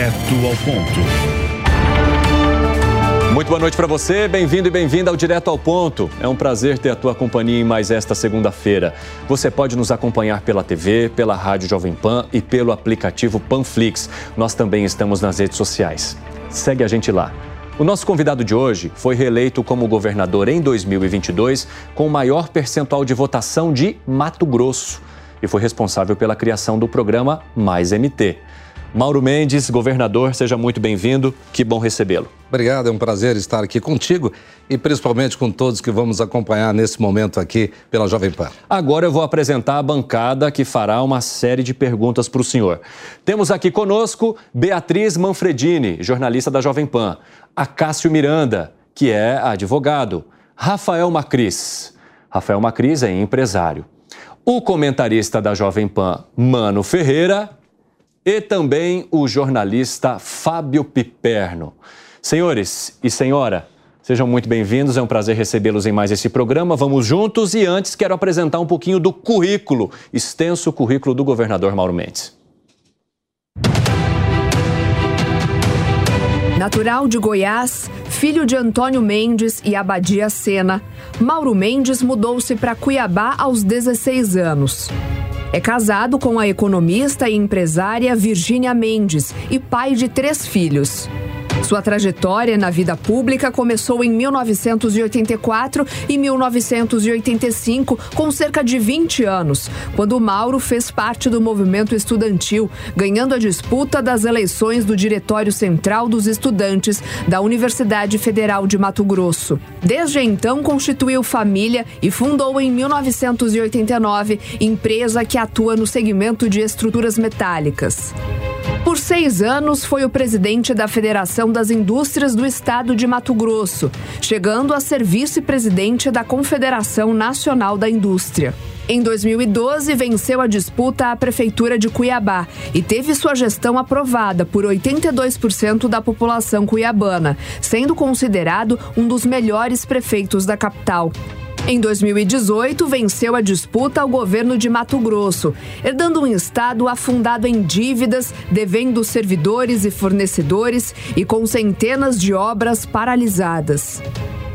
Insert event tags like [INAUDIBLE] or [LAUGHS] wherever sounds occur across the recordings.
Direto ao ponto. Muito boa noite para você, bem-vindo e bem-vinda ao Direto ao Ponto. É um prazer ter a tua companhia em mais esta segunda-feira. Você pode nos acompanhar pela TV, pela Rádio Jovem Pan e pelo aplicativo Panflix. Nós também estamos nas redes sociais. Segue a gente lá. O nosso convidado de hoje foi reeleito como governador em 2022 com o maior percentual de votação de Mato Grosso e foi responsável pela criação do programa Mais MT. Mauro Mendes, governador, seja muito bem-vindo. Que bom recebê-lo. Obrigado, é um prazer estar aqui contigo e principalmente com todos que vamos acompanhar nesse momento aqui pela Jovem Pan. Agora eu vou apresentar a bancada que fará uma série de perguntas para o senhor. Temos aqui conosco Beatriz Manfredini, jornalista da Jovem Pan, Acácio Miranda, que é advogado, Rafael Macris. Rafael Macris é empresário. O comentarista da Jovem Pan, Mano Ferreira, e também o jornalista Fábio Piperno. Senhores e senhora, sejam muito bem-vindos, é um prazer recebê-los em mais esse programa. Vamos juntos e antes quero apresentar um pouquinho do currículo, extenso currículo do governador Mauro Mendes. Natural de Goiás, filho de Antônio Mendes e Abadia Sena, Mauro Mendes mudou-se para Cuiabá aos 16 anos. É casado com a economista e empresária Virgínia Mendes e pai de três filhos. Sua trajetória na vida pública começou em 1984 e 1985, com cerca de 20 anos, quando Mauro fez parte do movimento estudantil, ganhando a disputa das eleições do Diretório Central dos Estudantes da Universidade Federal de Mato Grosso. Desde então, constituiu família e fundou em 1989 empresa que atua no segmento de estruturas metálicas. Por seis anos, foi o presidente da Federação das Indústrias do Estado de Mato Grosso, chegando a ser vice-presidente da Confederação Nacional da Indústria. Em 2012, venceu a disputa à Prefeitura de Cuiabá e teve sua gestão aprovada por 82% da população cuiabana, sendo considerado um dos melhores prefeitos da capital. Em 2018, venceu a disputa ao governo de Mato Grosso, herdando um estado afundado em dívidas, devendo servidores e fornecedores e com centenas de obras paralisadas.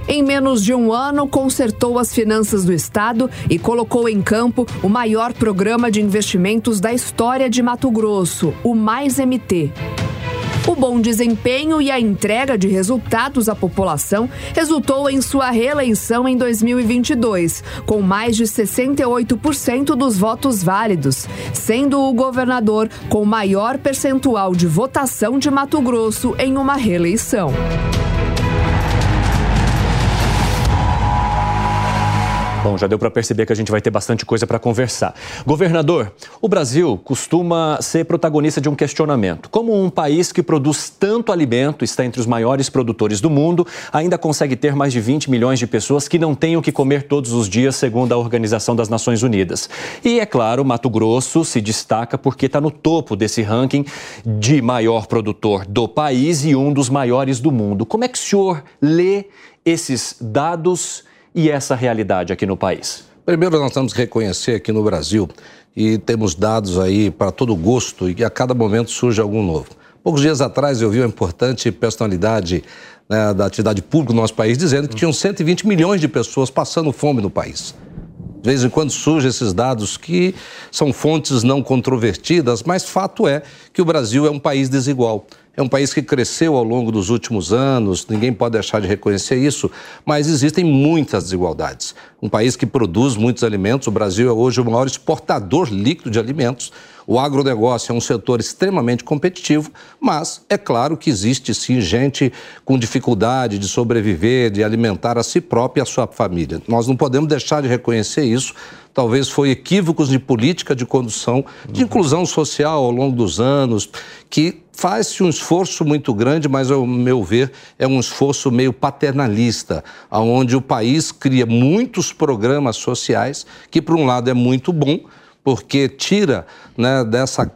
Em menos de um ano, consertou as finanças do Estado e colocou em campo o maior programa de investimentos da história de Mato Grosso, o Mais MT. O bom desempenho e a entrega de resultados à população resultou em sua reeleição em 2022, com mais de 68% dos votos válidos, sendo o governador com maior percentual de votação de Mato Grosso em uma reeleição. Bom, já deu para perceber que a gente vai ter bastante coisa para conversar. Governador, o Brasil costuma ser protagonista de um questionamento. Como um país que produz tanto alimento, está entre os maiores produtores do mundo, ainda consegue ter mais de 20 milhões de pessoas que não têm o que comer todos os dias, segundo a Organização das Nações Unidas. E, é claro, Mato Grosso se destaca porque está no topo desse ranking de maior produtor do país e um dos maiores do mundo. Como é que o senhor lê esses dados? E essa realidade aqui no país? Primeiro, nós temos que reconhecer aqui no Brasil e temos dados aí para todo gosto e a cada momento surge algum novo. Poucos dias atrás eu vi uma importante personalidade né, da atividade pública do nosso país dizendo que tinham 120 milhões de pessoas passando fome no país. De vez em quando surgem esses dados que são fontes não controvertidas, mas fato é que o Brasil é um país desigual. É um país que cresceu ao longo dos últimos anos, ninguém pode deixar de reconhecer isso, mas existem muitas desigualdades. Um país que produz muitos alimentos, o Brasil é hoje o maior exportador líquido de alimentos. O agronegócio é um setor extremamente competitivo, mas é claro que existe sim gente com dificuldade de sobreviver, de alimentar a si própria e a sua família. Nós não podemos deixar de reconhecer isso talvez foi equívocos de política de condução, de inclusão social ao longo dos anos, que faz-se um esforço muito grande, mas, ao meu ver, é um esforço meio paternalista, onde o país cria muitos programas sociais, que, por um lado, é muito bom, porque tira né, dessa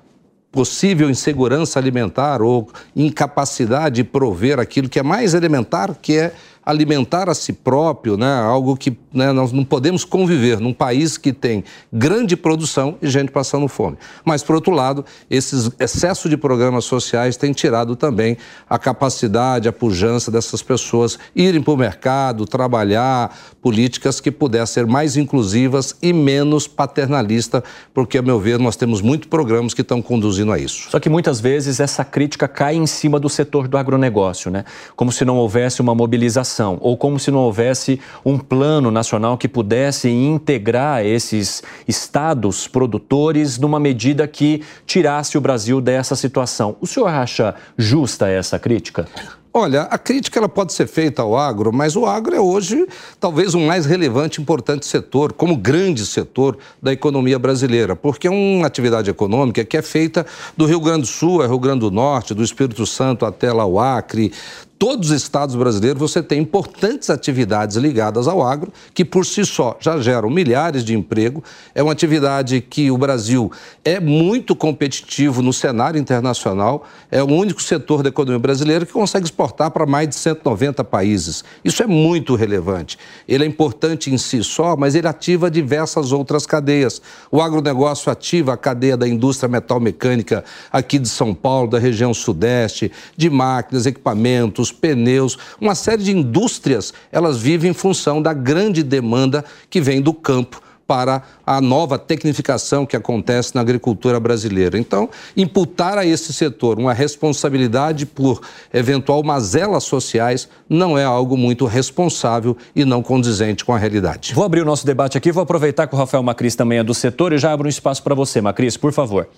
possível insegurança alimentar ou incapacidade de prover aquilo que é mais elementar, que é alimentar a si próprio, né, algo que né, nós não podemos conviver num país que tem grande produção e gente passando fome. Mas, por outro lado, esses excesso de programas sociais têm tirado também a capacidade, a pujança dessas pessoas irem para o mercado, trabalhar políticas que pudessem ser mais inclusivas e menos paternalistas, porque, a meu ver, nós temos muitos programas que estão conduzindo a isso. Só que muitas vezes essa crítica cai em cima do setor do agronegócio, né? Como se não houvesse uma mobilização ou como se não houvesse um plano nacional que pudesse integrar esses estados produtores numa medida que tirasse o Brasil dessa situação. O senhor acha justa essa crítica? Olha, a crítica ela pode ser feita ao agro, mas o agro é hoje talvez o mais relevante e importante setor, como grande setor da economia brasileira, porque é uma atividade econômica que é feita do Rio Grande do Sul, Rio Grande do Norte, do Espírito Santo até lá o Acre, todos os estados brasileiros você tem importantes atividades ligadas ao agro, que por si só já geram milhares de empregos. É uma atividade que o Brasil é muito competitivo no cenário internacional, é o único setor da economia brasileira que consegue exportar para mais de 190 países. Isso é muito relevante. Ele é importante em si só, mas ele ativa diversas outras cadeias. O agronegócio ativa a cadeia da indústria metal-mecânica aqui de São Paulo, da região sudeste, de máquinas, equipamentos, os pneus, uma série de indústrias, elas vivem em função da grande demanda que vem do campo para a nova tecnificação que acontece na agricultura brasileira. Então, imputar a esse setor uma responsabilidade por eventual mazelas sociais não é algo muito responsável e não condizente com a realidade. Vou abrir o nosso debate aqui, vou aproveitar que o Rafael Macris também é do setor e já abro um espaço para você, Macris, por favor.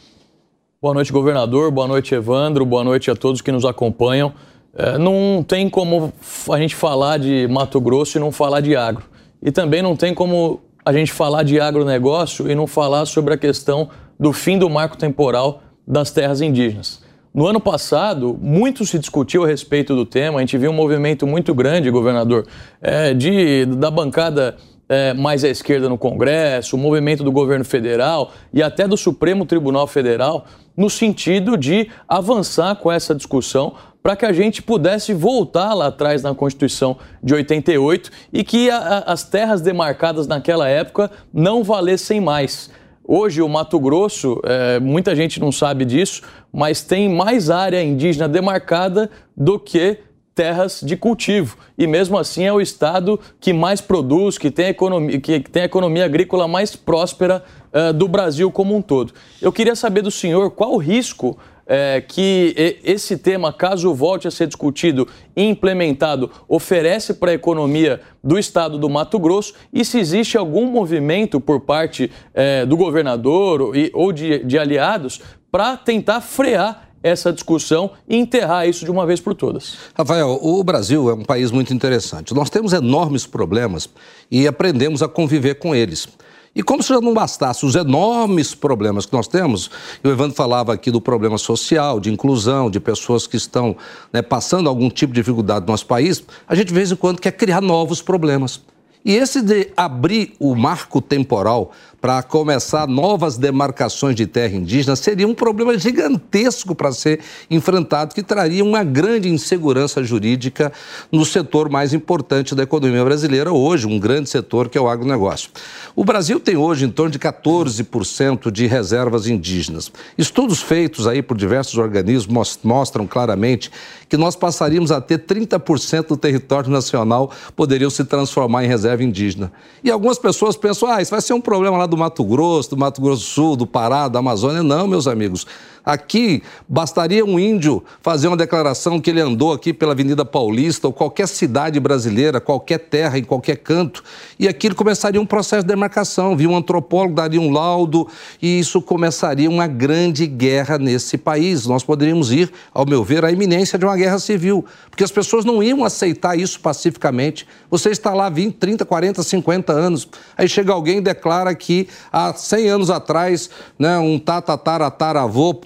Boa noite, governador. Boa noite, Evandro. Boa noite a todos que nos acompanham. É, não tem como a gente falar de Mato Grosso e não falar de agro. E também não tem como a gente falar de agronegócio e não falar sobre a questão do fim do marco temporal das terras indígenas. No ano passado, muito se discutiu a respeito do tema, a gente viu um movimento muito grande, governador, é, de, da bancada é, mais à esquerda no Congresso, o movimento do governo federal e até do Supremo Tribunal Federal, no sentido de avançar com essa discussão para que a gente pudesse voltar lá atrás na Constituição de 88 e que a, a, as terras demarcadas naquela época não valessem mais. Hoje, o Mato Grosso, é, muita gente não sabe disso, mas tem mais área indígena demarcada do que terras de cultivo. E mesmo assim é o estado que mais produz, que tem a economia, que tem a economia agrícola mais próspera uh, do Brasil como um todo. Eu queria saber do senhor qual o risco é, que esse tema, caso volte a ser discutido e implementado, oferece para a economia do estado do Mato Grosso e se existe algum movimento por parte é, do governador e, ou de, de aliados para tentar frear essa discussão e enterrar isso de uma vez por todas. Rafael, o Brasil é um país muito interessante. Nós temos enormes problemas e aprendemos a conviver com eles. E como se já não bastasse os enormes problemas que nós temos, o Evandro falava aqui do problema social, de inclusão, de pessoas que estão né, passando algum tipo de dificuldade no nosso país, a gente de vez em quando quer criar novos problemas. E esse de abrir o marco temporal para começar novas demarcações de terra indígena seria um problema gigantesco para ser enfrentado, que traria uma grande insegurança jurídica no setor mais importante da economia brasileira hoje, um grande setor que é o agronegócio. O Brasil tem hoje em torno de 14% de reservas indígenas. Estudos feitos aí por diversos organismos mostram claramente que nós passaríamos a ter 30% do território nacional poderiam se transformar em reserva indígena. E algumas pessoas pensam, ah, isso vai ser um problema lá do Mato Grosso, do Mato Grosso do Sul, do Pará, da Amazônia. Não, meus amigos. Aqui bastaria um índio fazer uma declaração que ele andou aqui pela Avenida Paulista ou qualquer cidade brasileira, qualquer terra, em qualquer canto, e aquilo começaria um processo de demarcação. Viu um antropólogo, daria um laudo, e isso começaria uma grande guerra nesse país. Nós poderíamos ir, ao meu ver, à iminência de uma guerra civil, porque as pessoas não iam aceitar isso pacificamente. Você está lá 20, 30, 40, 50 anos, aí chega alguém e declara que há 100 anos atrás, né, um tatatataravô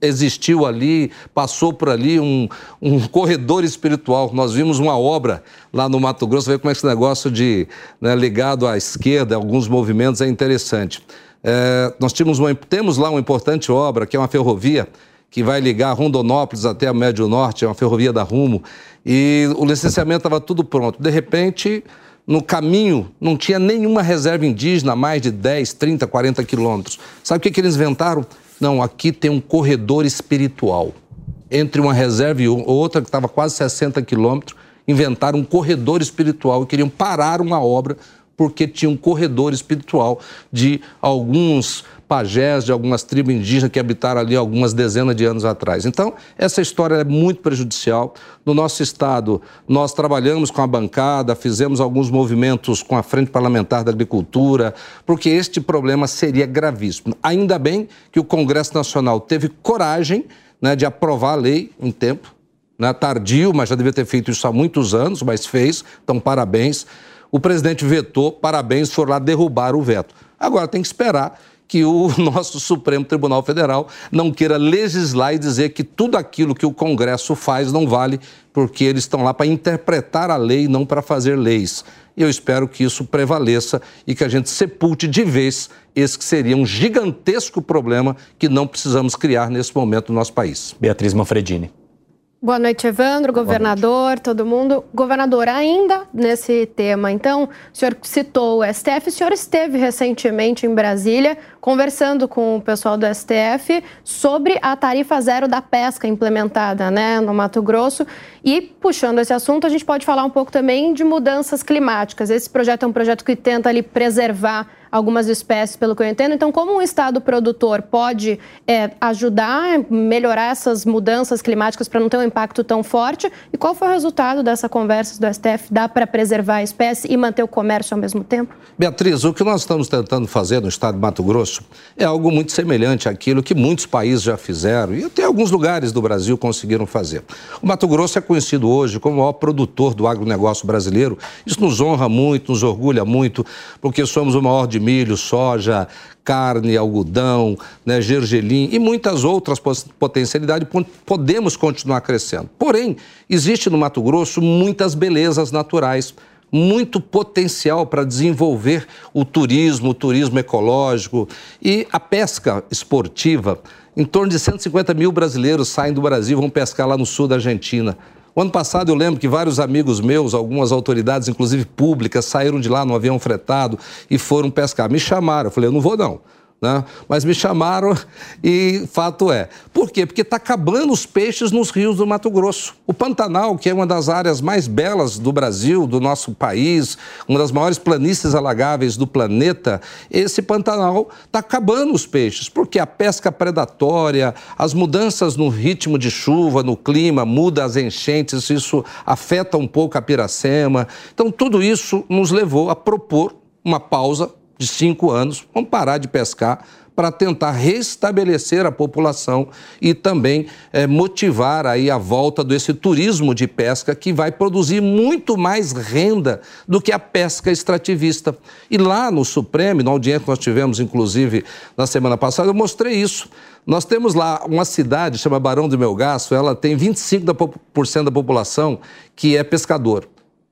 existiu ali, passou por ali um, um corredor espiritual. Nós vimos uma obra lá no Mato Grosso, ver como é que esse negócio de né, ligado à esquerda, alguns movimentos é interessante. É, nós tínhamos uma, temos lá uma importante obra, que é uma ferrovia, que vai ligar Rondonópolis até a Médio Norte, é uma ferrovia da Rumo, e o licenciamento estava tudo pronto. De repente, no caminho, não tinha nenhuma reserva indígena mais de 10, 30, 40 quilômetros. Sabe o que, que eles inventaram? Não, aqui tem um corredor espiritual. Entre uma reserva e outra, que estava quase 60 quilômetros, inventaram um corredor espiritual e queriam parar uma obra porque tinha um corredor espiritual de alguns pajés, de algumas tribos indígenas que habitaram ali algumas dezenas de anos atrás. Então, essa história é muito prejudicial. No nosso estado, nós trabalhamos com a bancada, fizemos alguns movimentos com a Frente Parlamentar da Agricultura, porque este problema seria gravíssimo. Ainda bem que o Congresso Nacional teve coragem né, de aprovar a lei em tempo, né, tardio, mas já devia ter feito isso há muitos anos, mas fez, então parabéns. O presidente vetou, parabéns, for lá derrubar o veto. Agora tem que esperar que o [LAUGHS] nosso Supremo Tribunal Federal não queira legislar e dizer que tudo aquilo que o Congresso faz não vale, porque eles estão lá para interpretar a lei, não para fazer leis. E eu espero que isso prevaleça e que a gente sepulte de vez esse que seria um gigantesco problema que não precisamos criar nesse momento no nosso país. Beatriz Manfredini. Boa noite, Evandro, governador, todo mundo. Governador, ainda nesse tema, então, o senhor citou o STF, o senhor esteve recentemente em Brasília conversando com o pessoal do STF sobre a tarifa zero da pesca implementada né, no Mato Grosso. E, puxando esse assunto, a gente pode falar um pouco também de mudanças climáticas. Esse projeto é um projeto que tenta ali preservar algumas espécies, pelo que eu entendo. Então, como um Estado produtor pode é, ajudar a melhorar essas mudanças climáticas para não ter um impacto tão forte? E qual foi o resultado dessa conversa do STF? Dá para preservar a espécie e manter o comércio ao mesmo tempo? Beatriz, o que nós estamos tentando fazer no Estado de Mato Grosso é algo muito semelhante àquilo que muitos países já fizeram e até alguns lugares do Brasil conseguiram fazer. O Mato Grosso é conhecido hoje como o maior produtor do agronegócio brasileiro. Isso nos honra muito, nos orgulha muito, porque somos o maior de milho, soja, carne, algodão, né, gergelim e muitas outras potencialidades, podemos continuar crescendo. Porém, existe no Mato Grosso muitas belezas naturais, muito potencial para desenvolver o turismo, o turismo ecológico e a pesca esportiva. Em torno de 150 mil brasileiros saem do Brasil e vão pescar lá no sul da Argentina. O ano passado eu lembro que vários amigos meus, algumas autoridades, inclusive públicas, saíram de lá no avião fretado e foram pescar. Me chamaram, eu falei, eu não vou não. Né? Mas me chamaram [LAUGHS] e fato é. Por quê? Porque está acabando os peixes nos rios do Mato Grosso. O Pantanal, que é uma das áreas mais belas do Brasil, do nosso país, uma das maiores planícies alagáveis do planeta, esse Pantanal está acabando os peixes, porque a pesca predatória, as mudanças no ritmo de chuva, no clima, muda as enchentes, isso afeta um pouco a piracema. Então, tudo isso nos levou a propor uma pausa de cinco anos, vamos parar de pescar para tentar restabelecer a população e também é, motivar aí a volta desse turismo de pesca que vai produzir muito mais renda do que a pesca extrativista. E lá no Supremo, na audiência que nós tivemos, inclusive, na semana passada, eu mostrei isso. Nós temos lá uma cidade, chama Barão do Melgaço, ela tem 25% da população que é pescador.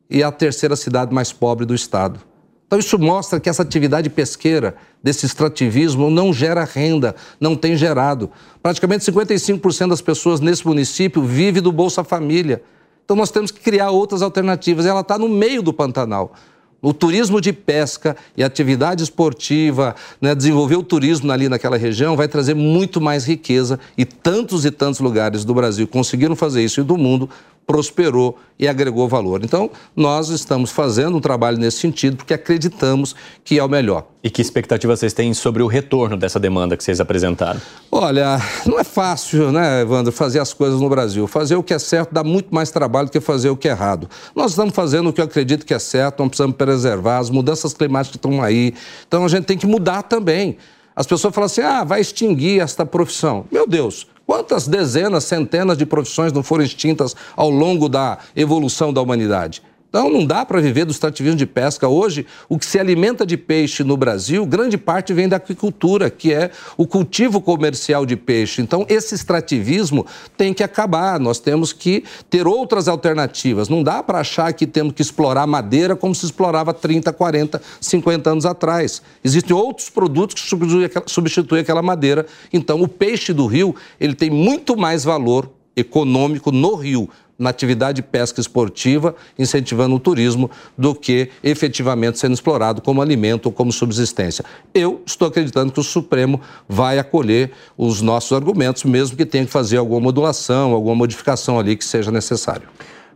E é a terceira cidade mais pobre do estado. Então, isso mostra que essa atividade pesqueira, desse extrativismo, não gera renda, não tem gerado. Praticamente 55% das pessoas nesse município vive do Bolsa Família. Então, nós temos que criar outras alternativas. Ela está no meio do Pantanal. O turismo de pesca e atividade esportiva, né, desenvolver o turismo ali naquela região vai trazer muito mais riqueza e tantos e tantos lugares do Brasil conseguiram fazer isso e do mundo prosperou e agregou valor. Então, nós estamos fazendo um trabalho nesse sentido porque acreditamos que é o melhor. E que expectativa vocês têm sobre o retorno dessa demanda que vocês apresentaram? Olha, não é fácil, né, Evandro, fazer as coisas no Brasil. Fazer o que é certo dá muito mais trabalho do que fazer o que é errado. Nós estamos fazendo o que eu acredito que é certo, não precisamos preservar as mudanças climáticas que estão aí. Então, a gente tem que mudar também. As pessoas falam assim: ah, vai extinguir esta profissão. Meu Deus, Quantas dezenas, centenas de profissões não foram extintas ao longo da evolução da humanidade? Então não dá para viver do extrativismo de pesca. Hoje, o que se alimenta de peixe no Brasil, grande parte vem da aquicultura, que é o cultivo comercial de peixe. Então esse extrativismo tem que acabar. Nós temos que ter outras alternativas. Não dá para achar que temos que explorar madeira como se explorava 30, 40, 50 anos atrás. Existem outros produtos que substituem aquela madeira. Então o peixe do rio, ele tem muito mais valor econômico no rio na atividade de pesca esportiva, incentivando o turismo, do que efetivamente sendo explorado como alimento ou como subsistência. Eu estou acreditando que o Supremo vai acolher os nossos argumentos, mesmo que tenha que fazer alguma modulação, alguma modificação ali que seja necessário.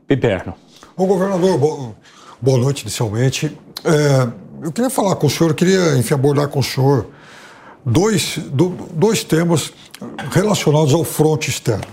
Piperno. O governador, boa noite inicialmente. É, eu queria falar com o senhor, eu queria, enfim, abordar com o senhor dois, dois temas relacionados ao fronte externo.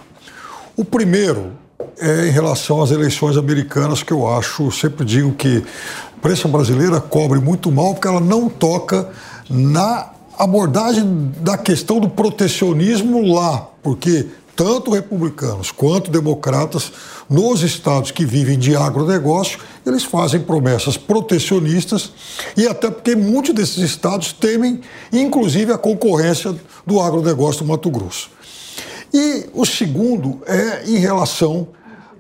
O primeiro é em relação às eleições americanas, que eu acho, sempre digo que a imprensa brasileira cobre muito mal, porque ela não toca na abordagem da questão do protecionismo lá, porque tanto republicanos quanto democratas, nos estados que vivem de agronegócio, eles fazem promessas protecionistas e até porque muitos desses estados temem, inclusive, a concorrência do agronegócio do Mato Grosso. E o segundo é em relação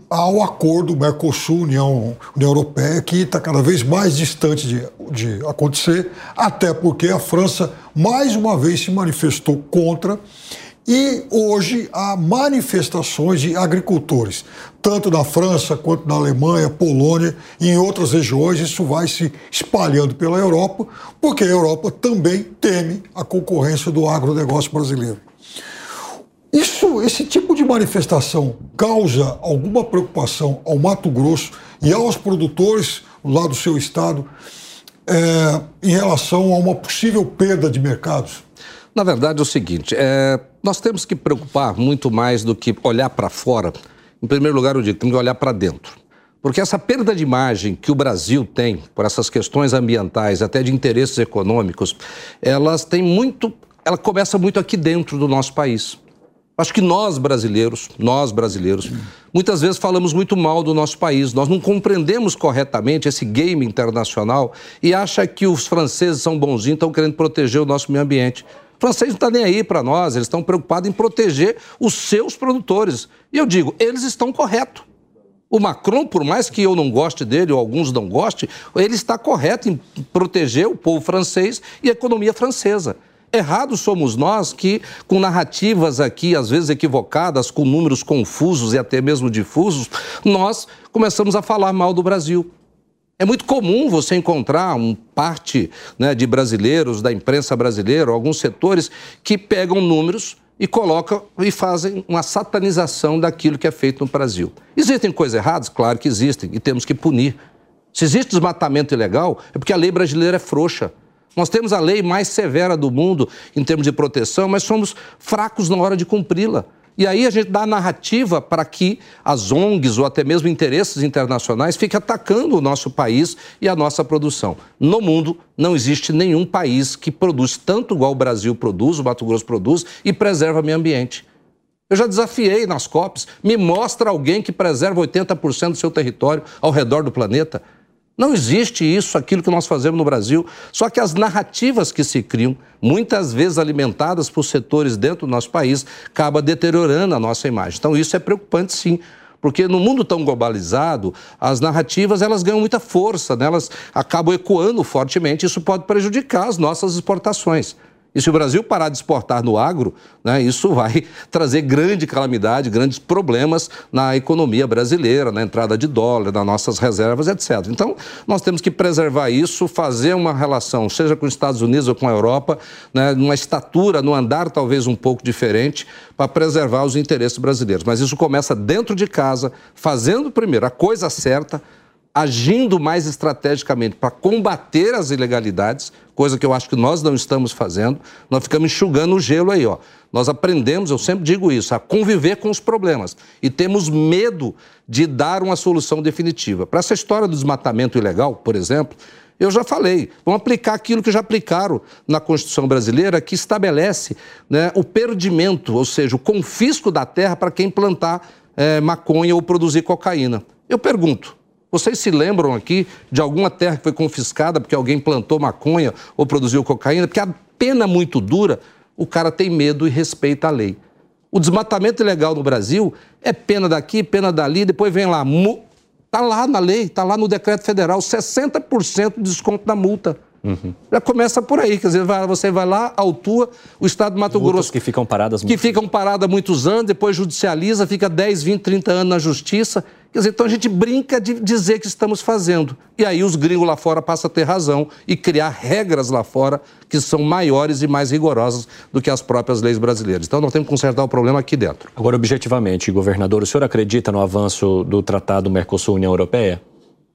ao acordo Mercosul-União União Europeia, que está cada vez mais distante de, de acontecer, até porque a França mais uma vez se manifestou contra. E hoje há manifestações de agricultores, tanto na França quanto na Alemanha, Polônia e em outras regiões. Isso vai se espalhando pela Europa, porque a Europa também teme a concorrência do agronegócio brasileiro. Isso, esse tipo de manifestação causa alguma preocupação ao Mato Grosso e aos produtores lá do seu estado é, em relação a uma possível perda de mercados? Na verdade, é o seguinte: é, nós temos que preocupar muito mais do que olhar para fora. Em primeiro lugar, eu digo, temos que olhar para dentro. Porque essa perda de imagem que o Brasil tem por essas questões ambientais, até de interesses econômicos, elas têm muito. Ela começa muito aqui dentro do nosso país. Acho que nós brasileiros, nós brasileiros, muitas vezes falamos muito mal do nosso país. Nós não compreendemos corretamente esse game internacional e acha que os franceses são bonzinhos, estão querendo proteger o nosso meio ambiente. O francês não está nem aí para nós, eles estão preocupados em proteger os seus produtores. E eu digo, eles estão corretos. O Macron, por mais que eu não goste dele, ou alguns não gostem, ele está correto em proteger o povo francês e a economia francesa. Errados somos nós que, com narrativas aqui, às vezes equivocadas, com números confusos e até mesmo difusos, nós começamos a falar mal do Brasil. É muito comum você encontrar um parte né, de brasileiros, da imprensa brasileira, alguns setores, que pegam números e colocam e fazem uma satanização daquilo que é feito no Brasil. Existem coisas erradas? Claro que existem, e temos que punir. Se existe desmatamento ilegal, é porque a lei brasileira é frouxa. Nós temos a lei mais severa do mundo em termos de proteção, mas somos fracos na hora de cumpri-la. E aí a gente dá narrativa para que as ONGs ou até mesmo interesses internacionais fiquem atacando o nosso país e a nossa produção. No mundo, não existe nenhum país que produz tanto igual o Brasil produz, o Mato Grosso produz, e preserva o meio ambiente. Eu já desafiei nas COPs, me mostra alguém que preserva 80% do seu território ao redor do planeta. Não existe isso, aquilo que nós fazemos no Brasil. Só que as narrativas que se criam, muitas vezes alimentadas por setores dentro do nosso país, acaba deteriorando a nossa imagem. Então isso é preocupante sim. Porque no mundo tão globalizado, as narrativas elas ganham muita força, né? elas acabam ecoando fortemente, isso pode prejudicar as nossas exportações. E se o Brasil parar de exportar no agro, né, isso vai [LAUGHS] trazer grande calamidade, grandes problemas na economia brasileira, na entrada de dólar, nas nossas reservas, etc. Então, nós temos que preservar isso, fazer uma relação, seja com os Estados Unidos ou com a Europa, né, numa estatura, num andar talvez um pouco diferente, para preservar os interesses brasileiros. Mas isso começa dentro de casa, fazendo primeiro a coisa certa, agindo mais estrategicamente para combater as ilegalidades, coisa que eu acho que nós não estamos fazendo, nós ficamos enxugando o gelo aí, ó. Nós aprendemos, eu sempre digo isso, a conviver com os problemas e temos medo de dar uma solução definitiva. Para essa história do desmatamento ilegal, por exemplo, eu já falei, vamos aplicar aquilo que já aplicaram na Constituição brasileira, que estabelece né, o perdimento, ou seja, o confisco da terra para quem plantar é, maconha ou produzir cocaína. Eu pergunto, Vocês se lembram aqui de alguma terra que foi confiscada porque alguém plantou maconha ou produziu cocaína? Porque a pena muito dura, o cara tem medo e respeita a lei. O desmatamento ilegal no Brasil é pena daqui, pena dali, depois vem lá. Está lá na lei, está lá no decreto federal, 60% de desconto na multa. Uhum. Já começa por aí, quer dizer, você vai lá, autua, o Estado do Mato Multas Grosso. que ficam paradas Que ficam paradas muitos anos, depois judicializa, fica 10, 20, 30 anos na justiça. Quer dizer, então a gente brinca de dizer que estamos fazendo. E aí os gringos lá fora passam a ter razão e criar regras lá fora que são maiores e mais rigorosas do que as próprias leis brasileiras. Então nós temos que consertar o problema aqui dentro. Agora, objetivamente, governador, o senhor acredita no avanço do Tratado Mercosul-União Europeia?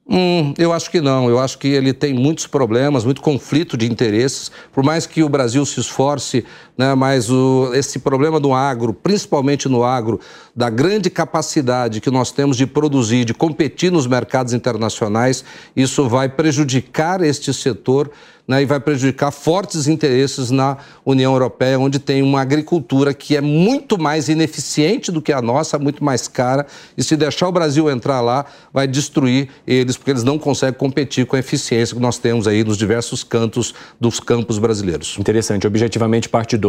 Hum, eu acho que não. Eu acho que ele tem muitos problemas, muito conflito de interesses. Por mais que o Brasil se esforce, né, mas o, esse problema do agro, principalmente no agro, da grande capacidade que nós temos de produzir, de competir nos mercados internacionais, isso vai prejudicar este setor né, e vai prejudicar fortes interesses na União Europeia, onde tem uma agricultura que é muito mais ineficiente do que a nossa, muito mais cara, e se deixar o Brasil entrar lá, vai destruir eles, porque eles não conseguem competir com a eficiência que nós temos aí nos diversos cantos dos campos brasileiros. Interessante. Objetivamente, parte 2.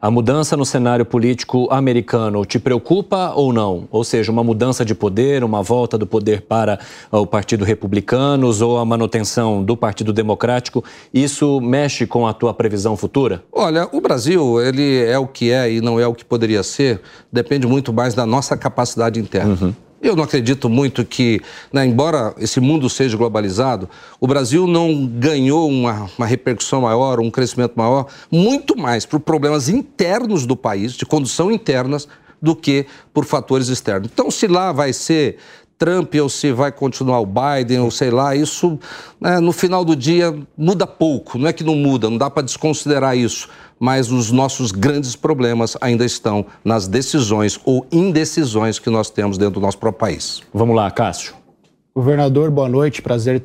A mudança no cenário político americano te preocupa ou não? Ou seja, uma mudança de poder, uma volta do poder para o Partido Republicanos ou a manutenção do Partido Democrático isso mexe com a tua previsão futura? Olha, o Brasil, ele é o que é e não é o que poderia ser, depende muito mais da nossa capacidade interna. Uhum. Eu não acredito muito que, né, embora esse mundo seja globalizado, o Brasil não ganhou uma, uma repercussão maior, um crescimento maior, muito mais por problemas internos do país, de condução internas, do que por fatores externos. Então, se lá vai ser Trump ou se vai continuar o Biden ou sei lá, isso né, no final do dia muda pouco. Não é que não muda, não dá para desconsiderar isso. Mas os nossos grandes problemas ainda estão nas decisões ou indecisões que nós temos dentro do nosso próprio país. Vamos lá, Cássio. Governador, boa noite, prazer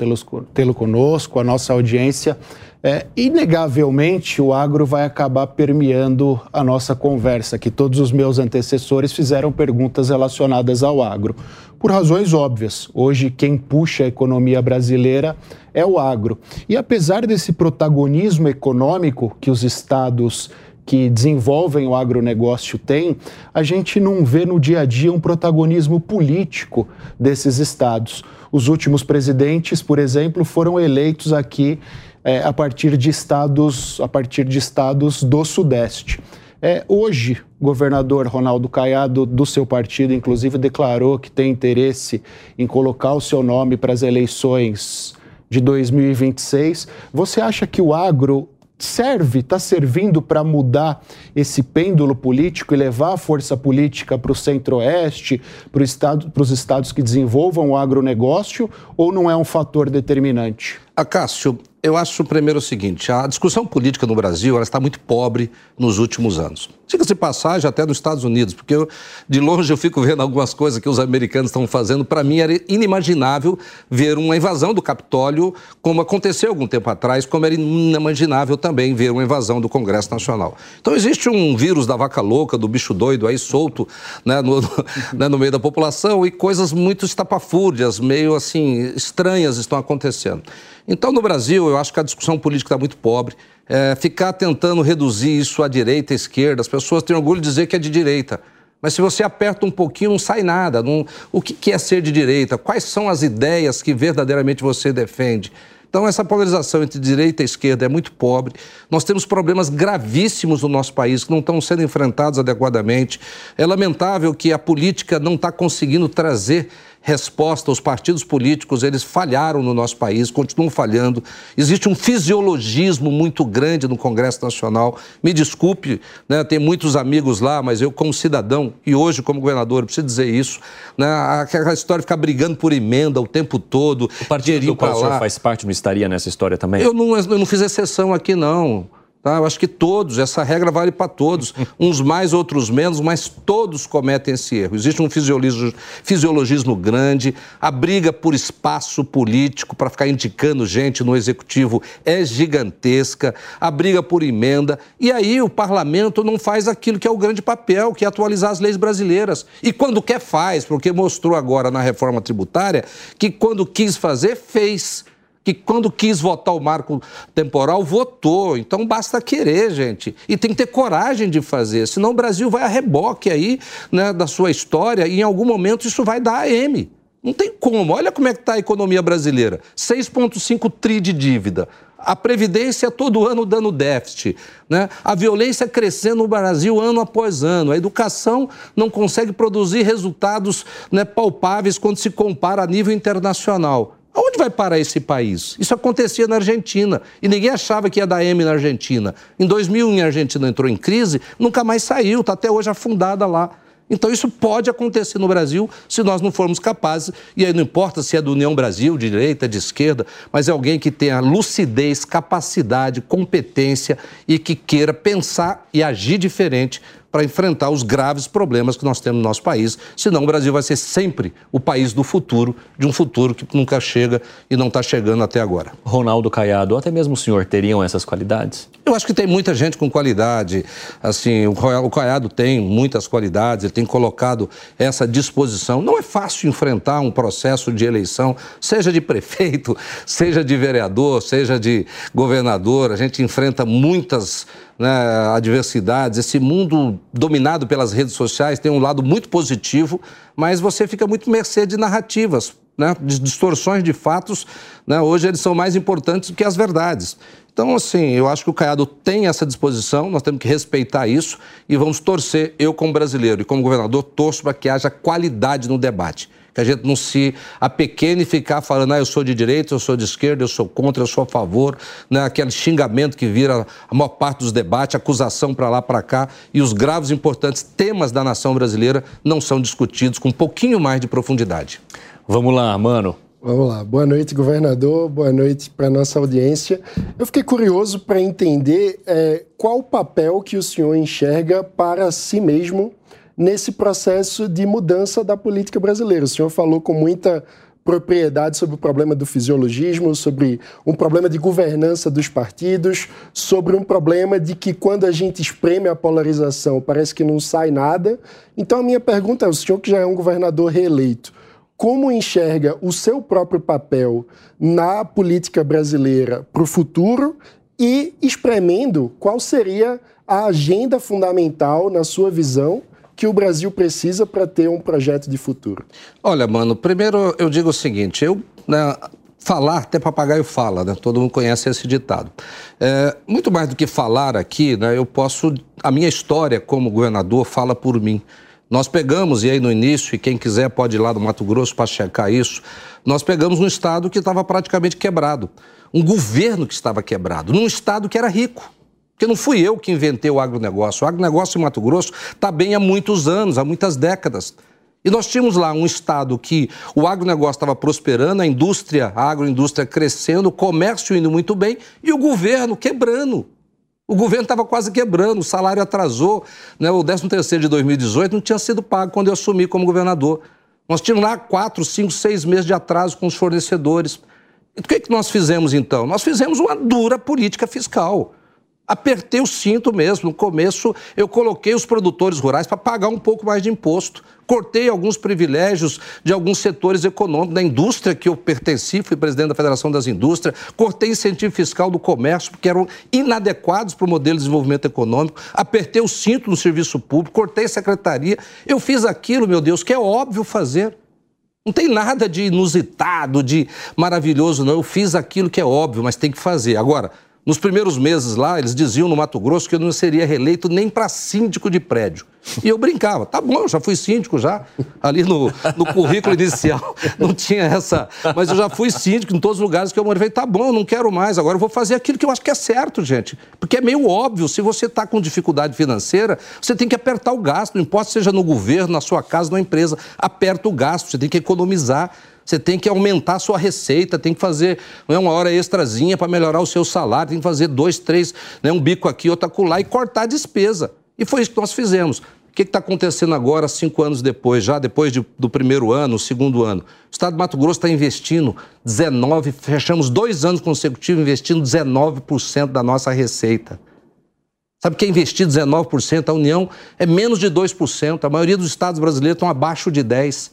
tê-lo conosco, a nossa audiência. É, inegavelmente, o agro vai acabar permeando a nossa conversa, que todos os meus antecessores fizeram perguntas relacionadas ao agro. Por razões óbvias. Hoje, quem puxa a economia brasileira é o agro. E apesar desse protagonismo econômico que os estados que desenvolvem o agronegócio têm, a gente não vê no dia a dia um protagonismo político desses estados. Os últimos presidentes, por exemplo, foram eleitos aqui é, a partir de estados, a partir de estados do Sudeste. É, hoje, o governador Ronaldo Caiado, do seu partido, inclusive, declarou que tem interesse em colocar o seu nome para as eleições de 2026. Você acha que o agro serve, está servindo para mudar esse pêndulo político e levar a força política para o centro-oeste, para estado, os estados que desenvolvam o agronegócio, ou não é um fator determinante? Acácio, eu acho primeiro o seguinte: a discussão política no Brasil ela está muito pobre nos últimos anos. Diga-se passagem até nos Estados Unidos, porque eu, de longe eu fico vendo algumas coisas que os americanos estão fazendo. Para mim era inimaginável ver uma invasão do Capitólio, como aconteceu algum tempo atrás, como era inimaginável também ver uma invasão do Congresso Nacional. Então existe um vírus da vaca louca, do bicho doido aí solto né, no, [LAUGHS] né, no meio da população e coisas muito estapafúrdias, meio assim, estranhas estão acontecendo. Então, no Brasil, eu acho que a discussão política está muito pobre. É, ficar tentando reduzir isso à direita, à esquerda, as pessoas têm orgulho de dizer que é de direita. Mas se você aperta um pouquinho, não sai nada. Não... O que é ser de direita? Quais são as ideias que verdadeiramente você defende? Então, essa polarização entre direita e esquerda é muito pobre. Nós temos problemas gravíssimos no nosso país que não estão sendo enfrentados adequadamente. É lamentável que a política não está conseguindo trazer resposta. Os partidos políticos, eles falharam no nosso país, continuam falhando. Existe um fisiologismo muito grande no Congresso Nacional. Me desculpe, né, tem muitos amigos lá, mas eu, como cidadão, e hoje como governador, preciso dizer isso, né, aquela história de ficar brigando por emenda o tempo todo. O partido do qual o senhor faz parte não estaria nessa história também? Eu não, eu não fiz exceção aqui, não. Tá? Eu acho que todos, essa regra vale para todos, [LAUGHS] uns mais, outros menos, mas todos cometem esse erro. Existe um fisiologismo, fisiologismo grande, a briga por espaço político para ficar indicando gente no executivo é gigantesca, a briga por emenda, e aí o parlamento não faz aquilo que é o grande papel, que é atualizar as leis brasileiras. E quando quer, faz, porque mostrou agora na reforma tributária que quando quis fazer, fez que quando quis votar o marco temporal, votou. Então basta querer, gente. E tem que ter coragem de fazer, senão o Brasil vai a reboque aí né, da sua história e em algum momento isso vai dar AM. Não tem como. Olha como é que está a economia brasileira. 6,5 tri de dívida. A Previdência todo ano dando déficit. Né? A violência crescendo no Brasil ano após ano. A educação não consegue produzir resultados né, palpáveis quando se compara a nível internacional. Aonde vai parar esse país? Isso acontecia na Argentina e ninguém achava que ia dar M na Argentina. Em 2001, a Argentina entrou em crise, nunca mais saiu, está até hoje afundada lá. Então, isso pode acontecer no Brasil se nós não formos capazes, e aí não importa se é do União Brasil, de direita, de esquerda, mas é alguém que tenha lucidez, capacidade, competência e que queira pensar e agir diferente para enfrentar os graves problemas que nós temos no nosso país. Senão o Brasil vai ser sempre o país do futuro, de um futuro que nunca chega e não está chegando até agora. Ronaldo Caiado, até mesmo o senhor teriam essas qualidades? Eu acho que tem muita gente com qualidade. Assim, o Caiado tem muitas qualidades, ele tem colocado essa disposição. Não é fácil enfrentar um processo de eleição, seja de prefeito, [LAUGHS] seja de vereador, seja de governador. A gente enfrenta muitas né, adversidades. Esse mundo dominado pelas redes sociais tem um lado muito positivo, mas você fica muito mercê de narrativas, né, de distorções de fatos. Né, hoje eles são mais importantes do que as verdades. Então, assim, eu acho que o Caiado tem essa disposição, nós temos que respeitar isso e vamos torcer, eu como brasileiro e como governador, torço para que haja qualidade no debate que a gente não se apequene e ficar falando, ah, eu sou de direita, eu sou de esquerda, eu sou contra, eu sou a favor, né? aquele xingamento que vira a maior parte dos debates, acusação para lá, para cá, e os graves e importantes temas da nação brasileira não são discutidos com um pouquinho mais de profundidade. Vamos lá, mano. Vamos lá. Boa noite, governador. Boa noite para nossa audiência. Eu fiquei curioso para entender é, qual o papel que o senhor enxerga para si mesmo nesse processo de mudança da política brasileira. O senhor falou com muita propriedade sobre o problema do fisiologismo, sobre um problema de governança dos partidos, sobre um problema de que quando a gente espreme a polarização parece que não sai nada. Então a minha pergunta é: o senhor que já é um governador reeleito, como enxerga o seu próprio papel na política brasileira para o futuro e espremendo qual seria a agenda fundamental, na sua visão, que o Brasil precisa para ter um projeto de futuro? Olha, mano, primeiro eu digo o seguinte, eu né, falar, até papagaio fala, né? Todo mundo conhece esse ditado. É, muito mais do que falar aqui, né? Eu posso, a minha história como governador fala por mim. Nós pegamos, e aí no início, e quem quiser pode ir lá do Mato Grosso para checar isso, nós pegamos um estado que estava praticamente quebrado, um governo que estava quebrado, num estado que era rico. Porque não fui eu que inventei o agronegócio. O agronegócio em Mato Grosso está bem há muitos anos, há muitas décadas. E nós tínhamos lá um estado que o agronegócio estava prosperando, a indústria, a agroindústria crescendo, o comércio indo muito bem e o governo quebrando. O governo estava quase quebrando, o salário atrasou, né? o 13 de 2018 não tinha sido pago quando eu assumi como governador. Nós tínhamos lá quatro, cinco, seis meses de atraso com os fornecedores. E o que, que nós fizemos então? Nós fizemos uma dura política fiscal apertei o cinto mesmo. No começo, eu coloquei os produtores rurais para pagar um pouco mais de imposto. Cortei alguns privilégios de alguns setores econômicos, da indústria que eu pertenci, fui presidente da Federação das Indústrias. Cortei incentivo fiscal do comércio, porque eram inadequados para o modelo de desenvolvimento econômico. Apertei o cinto no serviço público, cortei secretaria. Eu fiz aquilo, meu Deus, que é óbvio fazer. Não tem nada de inusitado, de maravilhoso, não. Eu fiz aquilo que é óbvio, mas tem que fazer. Agora, nos primeiros meses lá, eles diziam no Mato Grosso que eu não seria reeleito nem para síndico de prédio. E eu brincava, tá bom, eu já fui síndico já, ali no, no currículo inicial, [LAUGHS] não tinha essa. Mas eu já fui síndico em todos os lugares que eu morei. Tá bom, não quero mais, agora eu vou fazer aquilo que eu acho que é certo, gente. Porque é meio óbvio, se você está com dificuldade financeira, você tem que apertar o gasto, não importa seja no governo, na sua casa, na empresa, aperta o gasto, você tem que economizar. Você tem que aumentar a sua receita, tem que fazer né, uma hora extrazinha para melhorar o seu salário, tem que fazer dois, três, né, um bico aqui, outro acolá e cortar a despesa. E foi isso que nós fizemos. O que está acontecendo agora, cinco anos depois, já depois de, do primeiro ano, segundo ano? O Estado de Mato Grosso está investindo 19, fechamos dois anos consecutivos investindo 19% da nossa receita. Sabe que é investir 19%? A União é menos de 2%. A maioria dos estados brasileiros estão abaixo de 10%.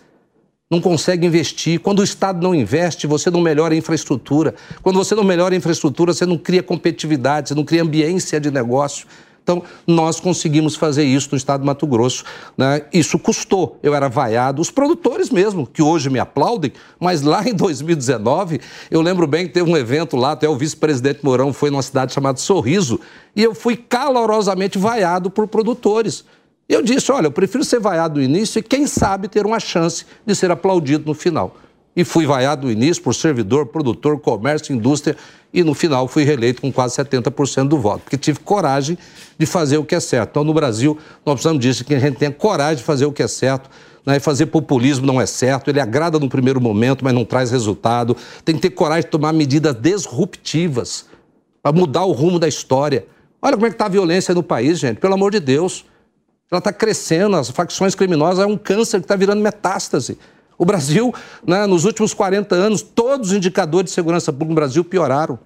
Não consegue investir. Quando o Estado não investe, você não melhora a infraestrutura. Quando você não melhora a infraestrutura, você não cria competitividade, você não cria ambiência de negócio. Então, nós conseguimos fazer isso no estado de Mato Grosso. Né? Isso custou. Eu era vaiado, os produtores mesmo, que hoje me aplaudem, mas lá em 2019, eu lembro bem que teve um evento lá, até o vice-presidente Mourão foi numa cidade chamada Sorriso, e eu fui calorosamente vaiado por produtores. Eu disse: olha, eu prefiro ser vaiado no início e, quem sabe, ter uma chance de ser aplaudido no final. E fui vaiado no início por servidor, produtor, comércio, indústria e no final fui reeleito com quase 70% do voto, porque tive coragem de fazer o que é certo. Então, no Brasil, nós precisamos disso, que a gente tenha coragem de fazer o que é certo. Né? Fazer populismo não é certo, ele agrada no primeiro momento, mas não traz resultado. Tem que ter coragem de tomar medidas disruptivas para mudar o rumo da história. Olha como é que está a violência no país, gente, pelo amor de Deus. Ela está crescendo, as facções criminosas é um câncer que está virando metástase. O Brasil, né, nos últimos 40 anos, todos os indicadores de segurança pública no Brasil pioraram.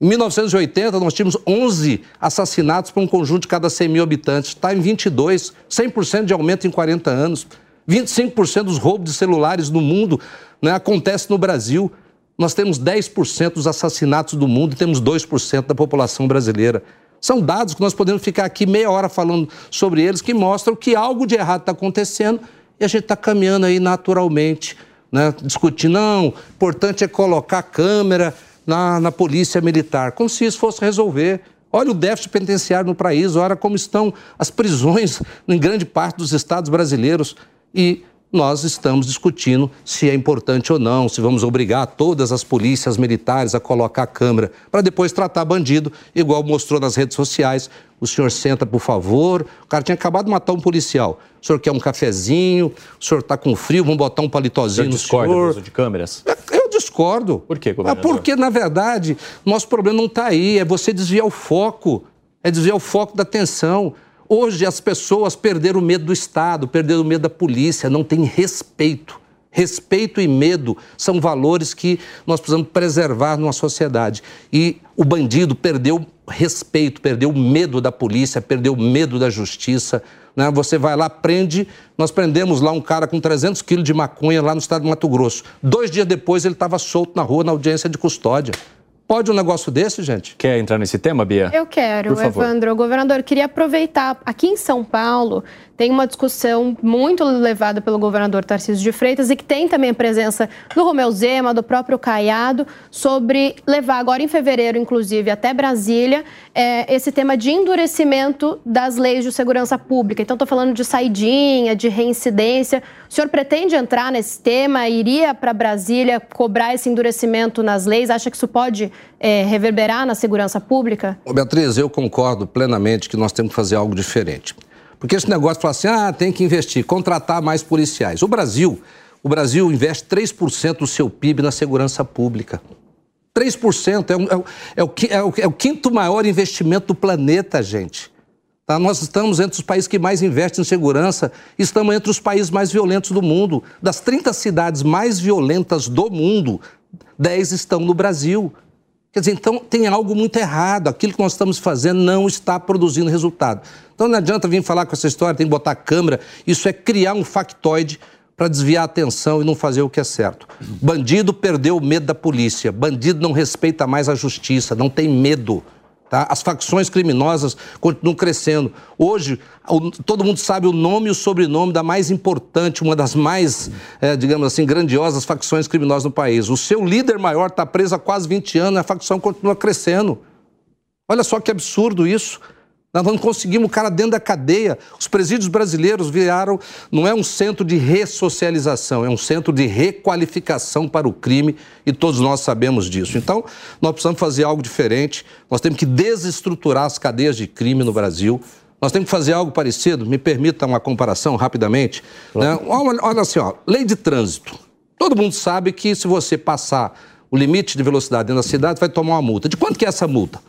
Em 1980, nós tínhamos 11 assassinatos para um conjunto de cada 100 mil habitantes. Está em 22, 100% de aumento em 40 anos. 25% dos roubos de celulares no mundo né, acontece no Brasil. Nós temos 10% dos assassinatos do mundo e temos 2% da população brasileira. São dados que nós podemos ficar aqui meia hora falando sobre eles, que mostram que algo de errado está acontecendo e a gente está caminhando aí naturalmente, né? discutindo, não, o importante é colocar câmera na, na polícia militar, como se isso fosse resolver. Olha o déficit penitenciário no país, olha como estão as prisões [LAUGHS] em grande parte dos estados brasileiros. E nós estamos discutindo se é importante ou não, se vamos obrigar todas as polícias militares a colocar a câmera para depois tratar bandido, igual mostrou nas redes sociais. O senhor senta, por favor. O cara tinha acabado de matar um policial. O senhor quer um cafezinho? O senhor está com frio? Vamos botar um palitozinho o senhor discorda do uso de câmeras? É, eu discordo. Por quê, governador? Porque, na verdade, nosso problema não está aí. É você desviar o foco. É desviar o foco da atenção. Hoje as pessoas perderam o medo do Estado, perderam o medo da polícia, não tem respeito. Respeito e medo são valores que nós precisamos preservar numa sociedade. E o bandido perdeu respeito, perdeu o medo da polícia, perdeu o medo da justiça. Né? Você vai lá, prende. Nós prendemos lá um cara com 300 quilos de maconha lá no estado de Mato Grosso. Dois dias depois ele estava solto na rua na audiência de custódia. Pode um negócio desse, gente? Quer entrar nesse tema, Bia? Eu quero, Evandro. Governador, queria aproveitar. Aqui em São Paulo, tem uma discussão muito levada pelo governador Tarcísio de Freitas e que tem também a presença do Romeu Zema, do próprio Caiado, sobre levar agora em fevereiro, inclusive, até Brasília, é, esse tema de endurecimento das leis de segurança pública. Então, estou falando de saidinha, de reincidência. O senhor pretende entrar nesse tema? Iria para Brasília cobrar esse endurecimento nas leis? Acha que isso pode é, reverberar na segurança pública? Beatriz, eu concordo plenamente que nós temos que fazer algo diferente. Porque esse negócio de falar assim, ah, tem que investir, contratar mais policiais. O Brasil, o Brasil investe 3% do seu PIB na segurança pública. 3% é, o, é, o, é, o, é o quinto maior investimento do planeta, gente. Tá? Nós estamos entre os países que mais investem em segurança, estamos entre os países mais violentos do mundo. Das 30 cidades mais violentas do mundo, 10 estão no Brasil. Quer dizer, então tem algo muito errado. Aquilo que nós estamos fazendo não está produzindo resultado. Então não adianta vir falar com essa história, tem que botar câmera. Isso é criar um factoide para desviar a atenção e não fazer o que é certo. Bandido perdeu o medo da polícia. Bandido não respeita mais a justiça, não tem medo. Tá? As facções criminosas continuam crescendo. Hoje, todo mundo sabe o nome e o sobrenome da mais importante, uma das mais, é, digamos assim, grandiosas facções criminosas no país. O seu líder maior está preso há quase 20 anos a facção continua crescendo. Olha só que absurdo isso. Nós não conseguimos o cara dentro da cadeia. Os presídios brasileiros viraram, não é um centro de ressocialização, é um centro de requalificação para o crime e todos nós sabemos disso. Então, nós precisamos fazer algo diferente, nós temos que desestruturar as cadeias de crime no Brasil. Nós temos que fazer algo parecido, me permita uma comparação rapidamente. Né? Olha, olha assim, ó, lei de trânsito. Todo mundo sabe que se você passar o limite de velocidade dentro da cidade, vai tomar uma multa. De quanto que é essa multa?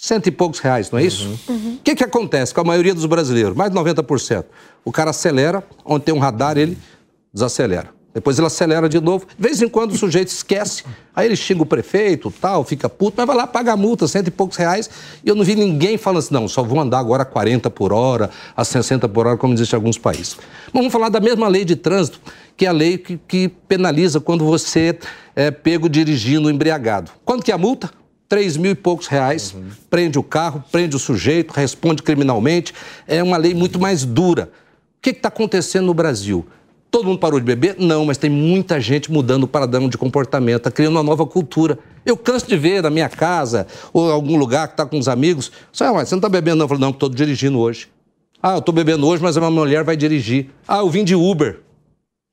Cento e poucos reais, não é isso? O uhum. uhum. que, que acontece com a maioria dos brasileiros? Mais de 90%. O cara acelera, onde tem um radar, ele desacelera. Depois ele acelera de novo. De vez em quando o sujeito esquece. Aí ele xinga o prefeito, tal, fica puto, mas vai lá pagar a multa, cento e poucos reais. E eu não vi ninguém falando assim, não, só vou andar agora a 40 por hora, a 60 por hora, como existe em alguns países. Mas vamos falar da mesma lei de trânsito, que é a lei que, que penaliza quando você é pego dirigindo embriagado. Quanto que é a multa? Três mil e poucos reais, uhum. prende o carro, prende o sujeito, responde criminalmente. É uma lei muito mais dura. O que está acontecendo no Brasil? Todo mundo parou de beber? Não, mas tem muita gente mudando o paradigma de comportamento, está criando uma nova cultura. Eu canso de ver na minha casa ou em algum lugar que está com os amigos. Você não está bebendo, não? Eu falo, não, estou dirigindo hoje. Ah, eu estou bebendo hoje, mas a minha mulher vai dirigir. Ah, eu vim de Uber.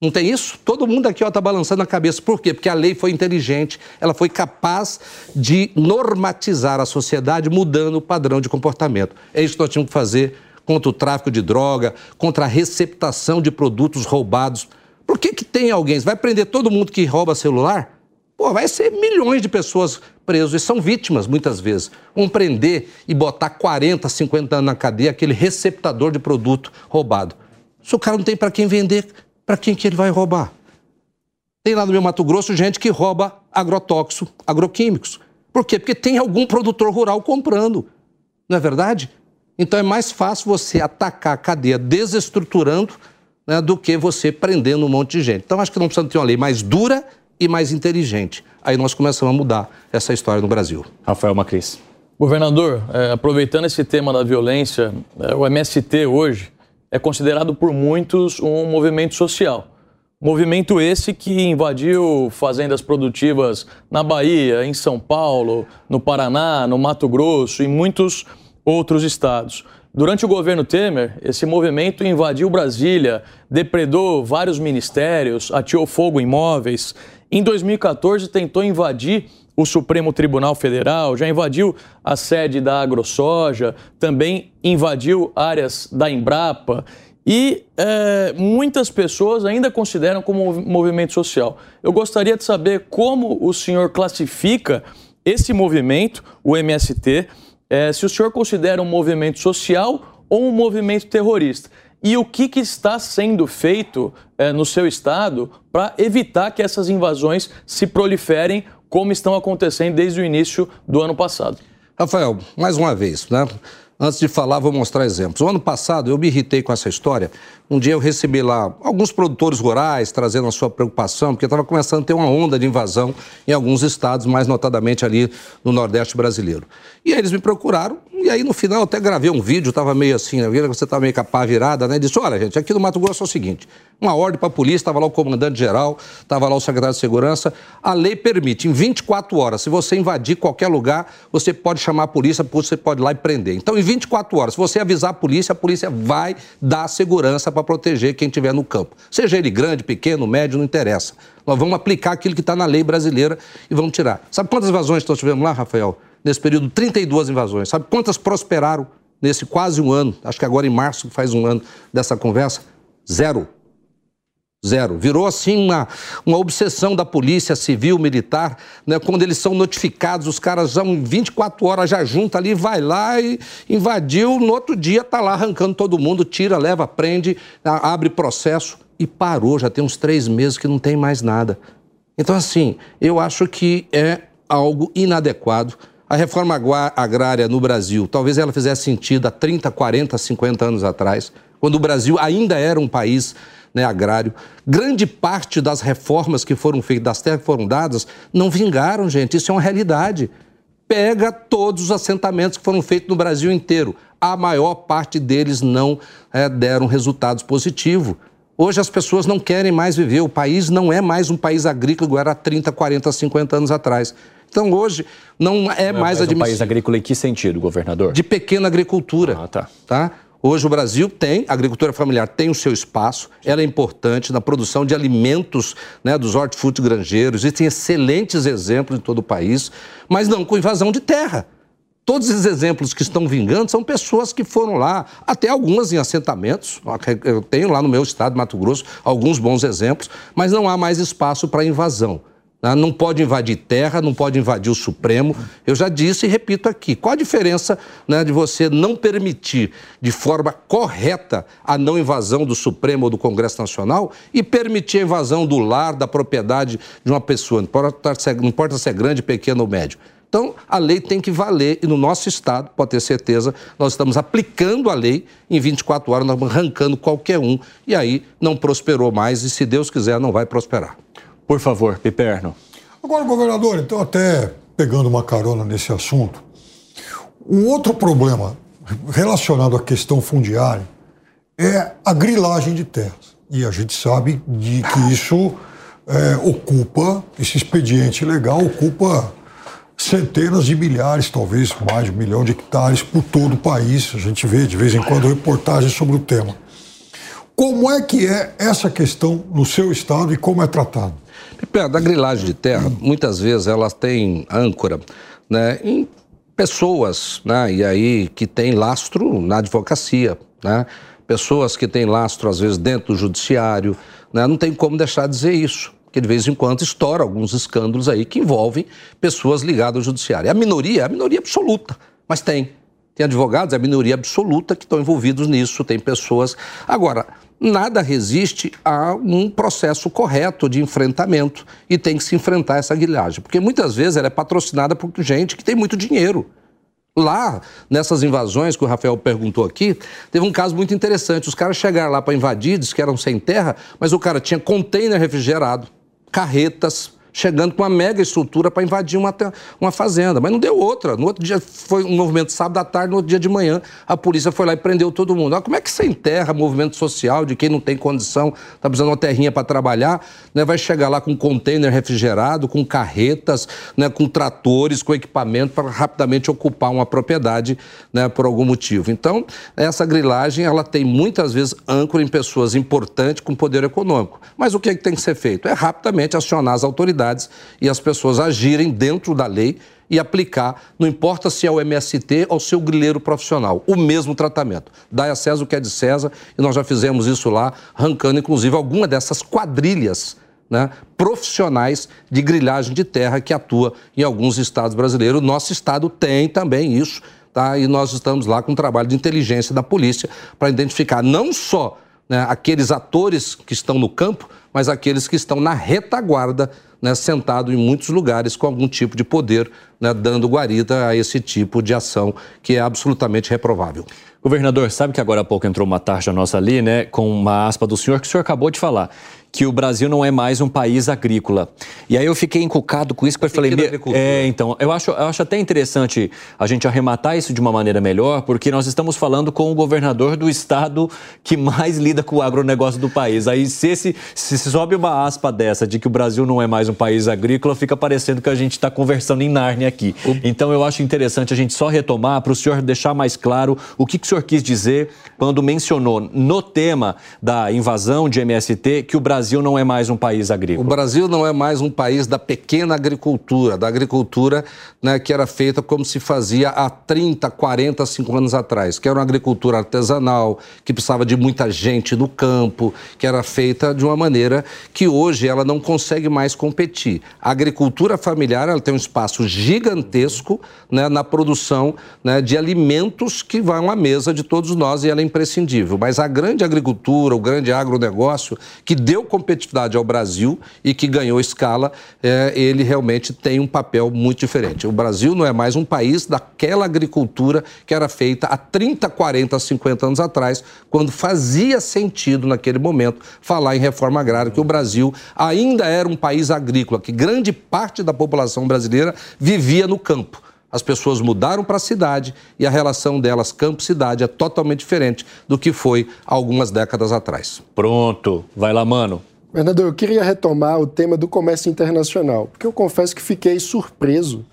Não tem isso? Todo mundo aqui está balançando a cabeça. Por quê? Porque a lei foi inteligente, ela foi capaz de normatizar a sociedade, mudando o padrão de comportamento. É isso que nós tínhamos que fazer contra o tráfico de droga, contra a receptação de produtos roubados. Por que, que tem alguém? Vai prender todo mundo que rouba celular? Pô, vai ser milhões de pessoas presas e são vítimas muitas vezes. Vão prender e botar 40, 50 anos na cadeia aquele receptador de produto roubado. Se o cara não tem para quem vender, para quem que ele vai roubar? Tem lá no meu Mato Grosso gente que rouba agrotóxicos, agroquímicos. Por quê? Porque tem algum produtor rural comprando. Não é verdade? Então é mais fácil você atacar a cadeia desestruturando né, do que você prendendo um monte de gente. Então acho que não precisa ter uma lei mais dura e mais inteligente. Aí nós começamos a mudar essa história no Brasil. Rafael Macris. Governador, é, aproveitando esse tema da violência, é, o MST hoje é considerado por muitos um movimento social. Movimento esse que invadiu fazendas produtivas na Bahia, em São Paulo, no Paraná, no Mato Grosso e muitos outros estados. Durante o governo Temer, esse movimento invadiu Brasília, depredou vários ministérios, ateou fogo em imóveis. Em 2014, tentou invadir o Supremo Tribunal Federal, já invadiu a sede da AgroSoja, também invadiu áreas da Embrapa. E é, muitas pessoas ainda consideram como movimento social. Eu gostaria de saber como o senhor classifica esse movimento, o MST, é, se o senhor considera um movimento social ou um movimento terrorista. E o que, que está sendo feito é, no seu estado para evitar que essas invasões se proliferem como estão acontecendo desde o início do ano passado? Rafael, mais uma vez, né? Antes de falar, vou mostrar exemplos. O ano passado eu me irritei com essa história. Um dia eu recebi lá alguns produtores rurais trazendo a sua preocupação, porque estava começando a ter uma onda de invasão em alguns estados, mais notadamente ali no Nordeste brasileiro. E aí eles me procuraram, e aí no final até gravei um vídeo, estava meio assim, né? você estava meio com a pá virada, né? Disse: olha, gente, aqui no Mato Grosso é o seguinte: uma ordem para a polícia, estava lá o comandante-geral, estava lá o secretário de segurança. A lei permite, em 24 horas, se você invadir qualquer lugar, você pode chamar a polícia, você pode ir lá e prender. Então, em 24 horas, se você avisar a polícia, a polícia vai dar segurança para proteger quem estiver no campo. Seja ele grande, pequeno, médio, não interessa. Nós vamos aplicar aquilo que está na lei brasileira e vamos tirar. Sabe quantas invasões nós tivemos lá, Rafael? Nesse período, 32 invasões. Sabe quantas prosperaram nesse quase um ano? Acho que agora em março faz um ano dessa conversa. Zero. Zero. Virou assim uma, uma obsessão da polícia civil, militar, né? quando eles são notificados, os caras já em 24 horas já junta ali, vai lá e invadiu, no outro dia tá lá arrancando todo mundo, tira, leva, prende, abre processo e parou, já tem uns três meses que não tem mais nada. Então, assim, eu acho que é algo inadequado. A reforma agrária no Brasil, talvez ela fizesse sentido há 30, 40, 50 anos atrás, quando o Brasil ainda era um país né, agrário. Grande parte das reformas que foram feitas, das terras que foram dadas, não vingaram, gente. Isso é uma realidade. Pega todos os assentamentos que foram feitos no Brasil inteiro. A maior parte deles não é, deram resultados positivos. Hoje as pessoas não querem mais viver. O país não é mais um país agrícola era 30, 40, 50 anos atrás. Então hoje não é não mais, é mais um país agrícola em que sentido, governador? De pequena agricultura. Ah, tá. tá? Hoje o Brasil tem, a agricultura familiar tem o seu espaço, ela é importante na produção de alimentos né, dos hortifrutigranjeiros, existem excelentes exemplos em todo o país, mas não com invasão de terra. Todos esses exemplos que estão vingando são pessoas que foram lá, até algumas em assentamentos. Eu tenho lá no meu estado, Mato Grosso, alguns bons exemplos, mas não há mais espaço para invasão. Né? Não pode invadir terra, não pode invadir o Supremo. Eu já disse e repito aqui: qual a diferença né, de você não permitir de forma correta a não invasão do Supremo ou do Congresso Nacional e permitir a invasão do lar, da propriedade de uma pessoa? Não importa, não importa se é grande, pequeno ou médio. Então, a lei tem que valer e no nosso Estado, pode ter certeza, nós estamos aplicando a lei em 24 horas, nós arrancando qualquer um e aí não prosperou mais e, se Deus quiser, não vai prosperar. Por favor, Piperno. Agora, governador, então, até pegando uma carona nesse assunto, um outro problema relacionado à questão fundiária é a grilagem de terras. E a gente sabe de que isso é, ocupa, esse expediente legal ocupa centenas de milhares, talvez mais de um milhão de hectares por todo o país. A gente vê de vez em quando reportagens sobre o tema. Como é que é essa questão no seu estado e como é tratado? Da grilagem de terra, muitas vezes ela tem âncora né, em pessoas, né, e aí que tem lastro na advocacia, né, pessoas que têm lastro às vezes dentro do judiciário, né, não tem como deixar de dizer isso que de vez em quando estoura alguns escândalos aí que envolvem pessoas ligadas ao judiciário. A minoria é a minoria absoluta, mas tem. Tem advogados, é a minoria absoluta que estão envolvidos nisso, tem pessoas. Agora, nada resiste a um processo correto de enfrentamento e tem que se enfrentar essa guilhagem, porque muitas vezes ela é patrocinada por gente que tem muito dinheiro. Lá, nessas invasões que o Rafael perguntou aqui, teve um caso muito interessante. Os caras chegaram lá para invadir, disse que eram sem terra, mas o cara tinha container refrigerado, carretas, chegando com uma mega estrutura para invadir uma, uma fazenda. Mas não deu outra. No outro dia foi um movimento sábado à tarde, no outro dia de manhã, a polícia foi lá e prendeu todo mundo. como é que você enterra movimento social de quem não tem condição, está precisando de uma terrinha para trabalhar, né, vai chegar lá com container refrigerado, com carretas, né, com tratores, com equipamento para rapidamente ocupar uma propriedade né, por algum motivo. Então, essa grilagem ela tem muitas vezes âncora em pessoas importantes com poder econômico. Mas o que, é que tem que ser feito? É rapidamente acionar as autoridades e as pessoas agirem dentro da lei e aplicar, não importa se é o MST ou seu grileiro profissional, o mesmo tratamento. Dá a César o que é de César, e nós já fizemos isso lá, arrancando inclusive alguma dessas quadrilhas né, profissionais de grilhagem de terra que atua em alguns estados brasileiros. Nosso estado tem também isso, tá? e nós estamos lá com um trabalho de inteligência da polícia para identificar não só né, aqueles atores que estão no campo, mas aqueles que estão na retaguarda né, sentado em muitos lugares com algum tipo de poder, né, dando guarida a esse tipo de ação que é absolutamente reprovável. Governador, sabe que agora há pouco entrou uma tarja nossa ali, né, com uma aspa do senhor que o senhor acabou de falar que o Brasil não é mais um país agrícola. E aí eu fiquei encucado com isso, porque eu falei, é, então, eu acho, eu acho até interessante a gente arrematar isso de uma maneira melhor, porque nós estamos falando com o governador do estado que mais lida com o agronegócio do país. Aí se, esse, se sobe uma aspa dessa de que o Brasil não é mais um país agrícola, fica parecendo que a gente está conversando em Nárnia aqui. Então eu acho interessante a gente só retomar para o senhor deixar mais claro o que, que o senhor quis dizer quando mencionou no tema da invasão de MST que o Brasil Brasil não é mais um país agrícola? O Brasil não é mais um país da pequena agricultura, da agricultura né, que era feita como se fazia há 30, 40, 5 anos atrás, que era uma agricultura artesanal, que precisava de muita gente no campo, que era feita de uma maneira que hoje ela não consegue mais competir. A agricultura familiar ela tem um espaço gigantesco né, na produção né, de alimentos que vão à mesa de todos nós e ela é imprescindível. Mas a grande agricultura, o grande agronegócio, que deu competitividade ao Brasil e que ganhou escala, é, ele realmente tem um papel muito diferente. O Brasil não é mais um país daquela agricultura que era feita há 30, 40, 50 anos atrás, quando fazia sentido naquele momento falar em reforma agrária, que o Brasil ainda era um país agrícola, que grande parte da população brasileira vivia no campo as pessoas mudaram para a cidade e a relação delas campo-cidade é totalmente diferente do que foi algumas décadas atrás. Pronto, vai lá, mano. Bernardo, eu queria retomar o tema do comércio internacional, porque eu confesso que fiquei surpreso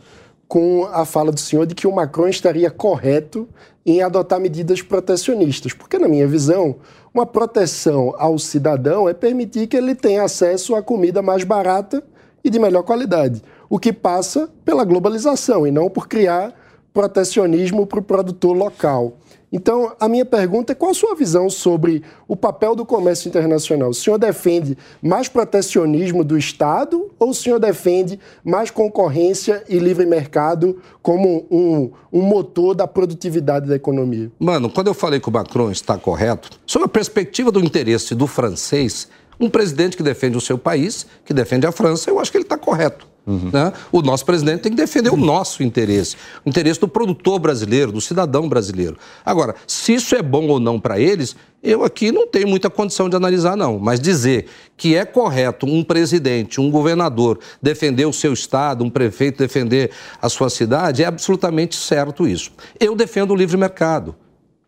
com a fala do senhor de que o Macron estaria correto em adotar medidas protecionistas, porque, na minha visão, uma proteção ao cidadão é permitir que ele tenha acesso à comida mais barata e de melhor qualidade o que passa pela globalização e não por criar protecionismo para o produtor local. Então, a minha pergunta é qual a sua visão sobre o papel do comércio internacional? O senhor defende mais protecionismo do Estado ou o senhor defende mais concorrência e livre mercado como um, um motor da produtividade da economia? Mano, quando eu falei que o Macron está correto, sob a perspectiva do interesse do francês, um presidente que defende o seu país, que defende a França, eu acho que ele está correto. Uhum. Né? O nosso presidente tem que defender o nosso interesse, o interesse do produtor brasileiro, do cidadão brasileiro. Agora, se isso é bom ou não para eles, eu aqui não tenho muita condição de analisar, não. Mas dizer que é correto um presidente, um governador defender o seu estado, um prefeito defender a sua cidade, é absolutamente certo isso. Eu defendo o livre mercado.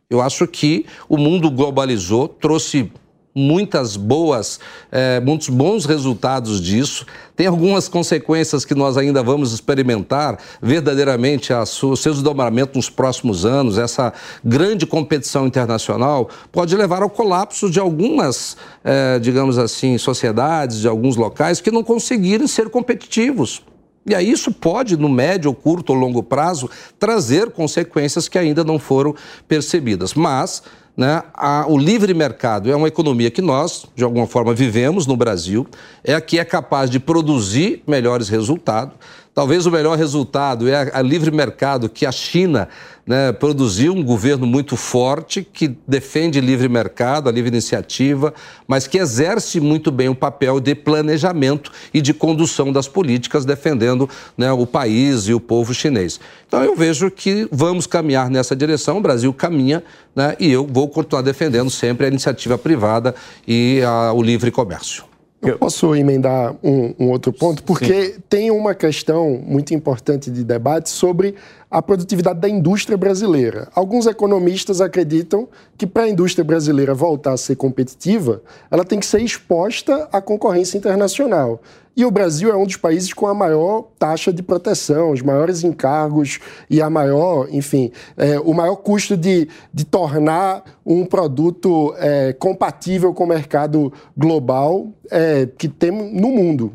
Eu acho que o mundo globalizou, trouxe muitas boas, é, muitos bons resultados disso. Tem algumas consequências que nós ainda vamos experimentar verdadeiramente sua, seus desdobramentos nos próximos anos. Essa grande competição internacional pode levar ao colapso de algumas, é, digamos assim, sociedades, de alguns locais que não conseguirem ser competitivos. E aí isso pode, no médio, curto ou longo prazo, trazer consequências que ainda não foram percebidas. Mas né, a, o livre mercado é uma economia que nós, de alguma forma, vivemos no Brasil, é a que é capaz de produzir melhores resultados, Talvez o melhor resultado é a, livre mercado que a China né, produziu, um governo muito forte que defende livre mercado, a livre iniciativa, mas que exerce muito bem o papel de planejamento e de condução das políticas, defendendo né, o país e o povo chinês. Então eu vejo que vamos caminhar nessa direção, o Brasil caminha né, e eu vou continuar defendendo sempre a iniciativa privada e a, o livre comércio. Eu posso emendar um, um outro ponto, porque Sim. tem uma questão muito importante de debate sobre a produtividade da indústria brasileira. Alguns economistas acreditam que para a indústria brasileira voltar a ser competitiva, ela tem que ser exposta à concorrência internacional. E o Brasil é um dos países com a maior taxa de proteção, os maiores encargos e a maior, enfim, é, o maior custo de, de tornar um produto é, compatível com o mercado global é, que tem no mundo.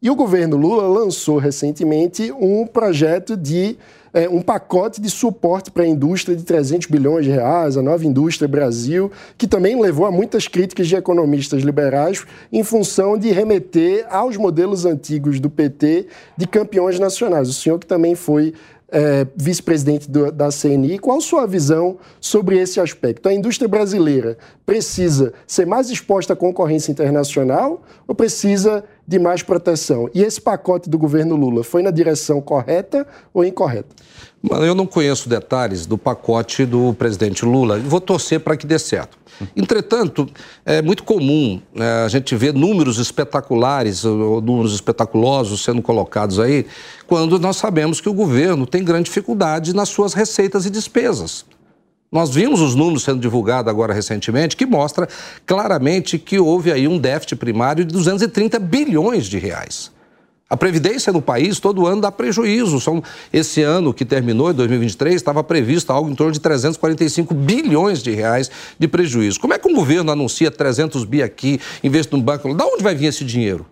E o governo Lula lançou recentemente um projeto de é, um pacote de suporte para a indústria de 300 bilhões de reais, a nova indústria Brasil, que também levou a muitas críticas de economistas liberais em função de remeter aos modelos antigos do PT de campeões nacionais. O senhor que também foi é, vice-presidente da CNI, qual sua visão sobre esse aspecto? A indústria brasileira precisa ser mais exposta à concorrência internacional ou precisa de mais proteção? E esse pacote do governo Lula foi na direção correta ou incorreta? Mano, eu não conheço detalhes do pacote do presidente Lula vou torcer para que dê certo. Entretanto, é muito comum né, a gente ver números espetaculares ou números espetaculosos sendo colocados aí, quando nós sabemos que o governo tem grande dificuldade nas suas receitas e despesas. Nós vimos os números sendo divulgados agora recentemente, que mostra claramente que houve aí um déficit primário de 230 bilhões de reais. A Previdência no país todo ano dá prejuízo. São, esse ano que terminou, em 2023, estava previsto algo em torno de 345 bilhões de reais de prejuízo. Como é que um governo anuncia 300 bi aqui, investe no banco? Da onde vai vir esse dinheiro?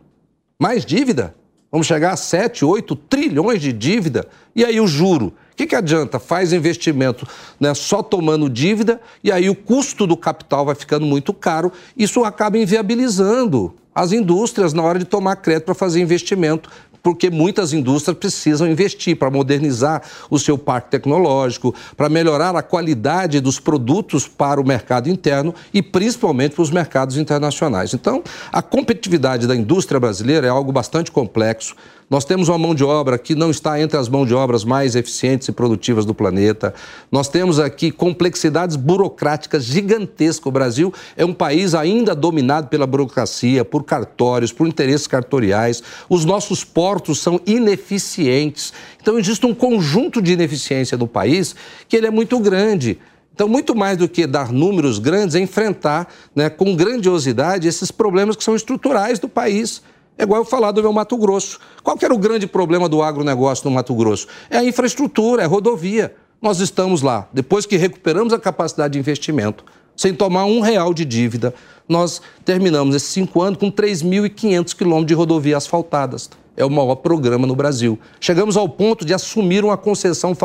Mais dívida? Vamos chegar a 7, 8 trilhões de dívida? E aí o juro? O que, que adianta? Faz investimento né, só tomando dívida e aí o custo do capital vai ficando muito caro. Isso acaba inviabilizando as indústrias na hora de tomar crédito para fazer investimento, porque muitas indústrias precisam investir para modernizar o seu parque tecnológico, para melhorar a qualidade dos produtos para o mercado interno e principalmente para os mercados internacionais. Então, a competitividade da indústria brasileira é algo bastante complexo. Nós temos uma mão de obra que não está entre as mãos de obras mais eficientes e produtivas do planeta. Nós temos aqui complexidades burocráticas gigantescas. O Brasil é um país ainda dominado pela burocracia, por cartórios, por interesses cartoriais. Os nossos portos são ineficientes. Então, existe um conjunto de ineficiência no país que ele é muito grande. Então, muito mais do que dar números grandes, é enfrentar né, com grandiosidade esses problemas que são estruturais do país. É igual eu falar do meu Mato Grosso. Qual que era o grande problema do agronegócio no Mato Grosso? É a infraestrutura, é a rodovia. Nós estamos lá. Depois que recuperamos a capacidade de investimento, sem tomar um real de dívida, nós terminamos esses cinco anos com 3.500 quilômetros de rodovia asfaltadas. É o maior programa no Brasil. Chegamos ao ponto de assumir uma concessão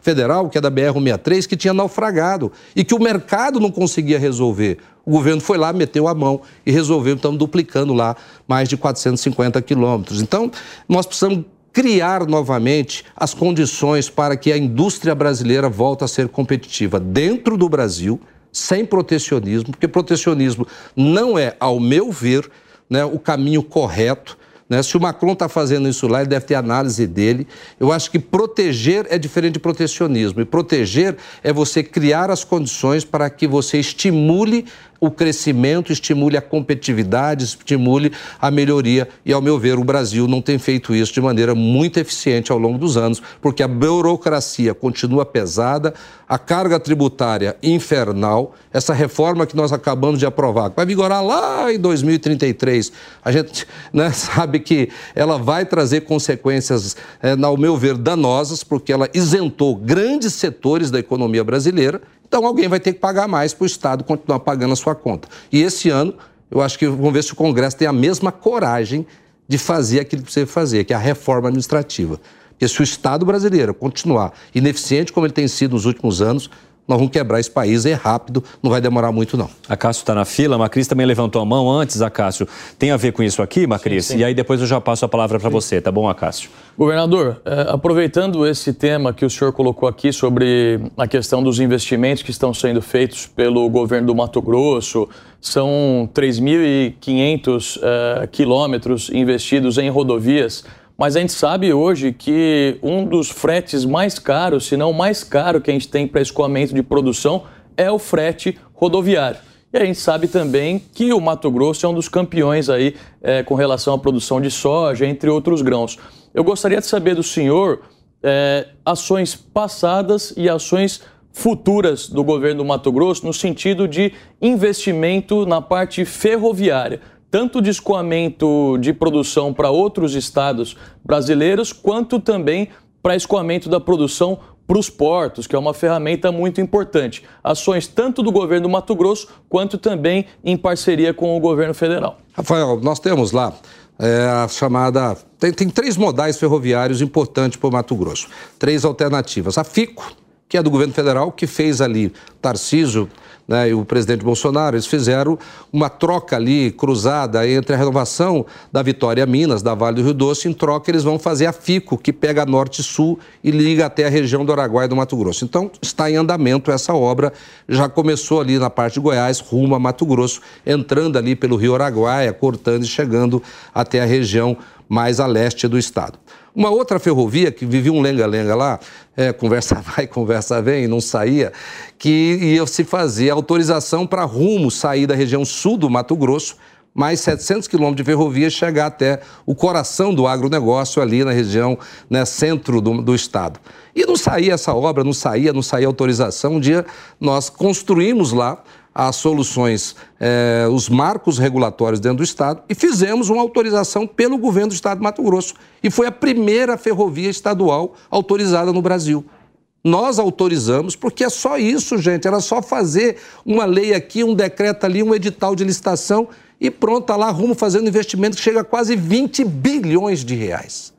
federal, que é da BR-163, que tinha naufragado e que o mercado não conseguia resolver. O governo foi lá, meteu a mão e resolveu, estamos duplicando lá mais de 450 quilômetros. Então, nós precisamos criar novamente as condições para que a indústria brasileira volte a ser competitiva dentro do Brasil, sem protecionismo, porque protecionismo não é, ao meu ver, né, o caminho correto né? Se o Macron está fazendo isso lá, ele deve ter análise dele. Eu acho que proteger é diferente de protecionismo. E proteger é você criar as condições para que você estimule o crescimento, estimule a competitividade, estimule a melhoria. E, ao meu ver, o Brasil não tem feito isso de maneira muito eficiente ao longo dos anos, porque a burocracia continua pesada, a carga tributária infernal, essa reforma que nós acabamos de aprovar, que vai vigorar lá em 2033, a gente [LAUGHS] né, sabe que ela vai trazer consequências, é, ao meu ver, danosas, porque ela isentou grandes setores da economia brasileira então alguém vai ter que pagar mais para o Estado continuar pagando a sua conta. E esse ano, eu acho que vamos ver se o Congresso tem a mesma coragem de fazer aquilo que precisa fazer, que é a reforma administrativa. Porque se o Estado brasileiro continuar ineficiente como ele tem sido nos últimos anos, nós vamos quebrar esse país, é rápido, não vai demorar muito não. A Cássio está na fila, a Macris também levantou a mão antes, a Cássio. Tem a ver com isso aqui, Macris? Sim, sim. E aí depois eu já passo a palavra para você, tá bom, Acácio? Governador, é, aproveitando esse tema que o senhor colocou aqui sobre a questão dos investimentos que estão sendo feitos pelo governo do Mato Grosso, são 3.500 é, quilômetros investidos em rodovias mas a gente sabe hoje que um dos fretes mais caros, se não mais caro que a gente tem para escoamento de produção é o frete rodoviário. E a gente sabe também que o Mato Grosso é um dos campeões aí é, com relação à produção de soja, entre outros grãos. Eu gostaria de saber do senhor é, ações passadas e ações futuras do governo do Mato Grosso no sentido de investimento na parte ferroviária tanto de escoamento de produção para outros estados brasileiros, quanto também para escoamento da produção para os portos, que é uma ferramenta muito importante. Ações tanto do governo do Mato Grosso, quanto também em parceria com o governo federal. Rafael, nós temos lá é, a chamada. Tem, tem três modais ferroviários importantes para o Mato Grosso. Três alternativas. A FICO, que é do governo federal, que fez ali Tarciso né, e o presidente Bolsonaro, eles fizeram uma troca ali cruzada entre a renovação da Vitória Minas, da Vale do Rio Doce, em troca eles vão fazer a FICO, que pega norte e sul e liga até a região do Araguaia e do Mato Grosso. Então, está em andamento essa obra, já começou ali na parte de Goiás, rumo a Mato Grosso, entrando ali pelo Rio Araguaia, cortando e chegando até a região mais a leste do estado. Uma outra ferrovia que vivia um lenga-lenga lá, é, [LAUGHS] conversa vai, conversa vem, não saía, que ia se fazer autorização para rumo sair da região sul do Mato Grosso, mais 700 quilômetros de ferrovia chegar até o coração do agronegócio ali na região né, centro do, do estado. E não saía essa obra, não saía, não saía autorização. Um dia nós construímos lá as soluções, eh, os marcos regulatórios dentro do Estado e fizemos uma autorização pelo governo do Estado de Mato Grosso. E foi a primeira ferrovia estadual autorizada no Brasil. Nós autorizamos, porque é só isso, gente. Era só fazer uma lei aqui, um decreto ali, um edital de licitação e pronto, está lá rumo fazendo investimento que chega a quase 20 bilhões de reais.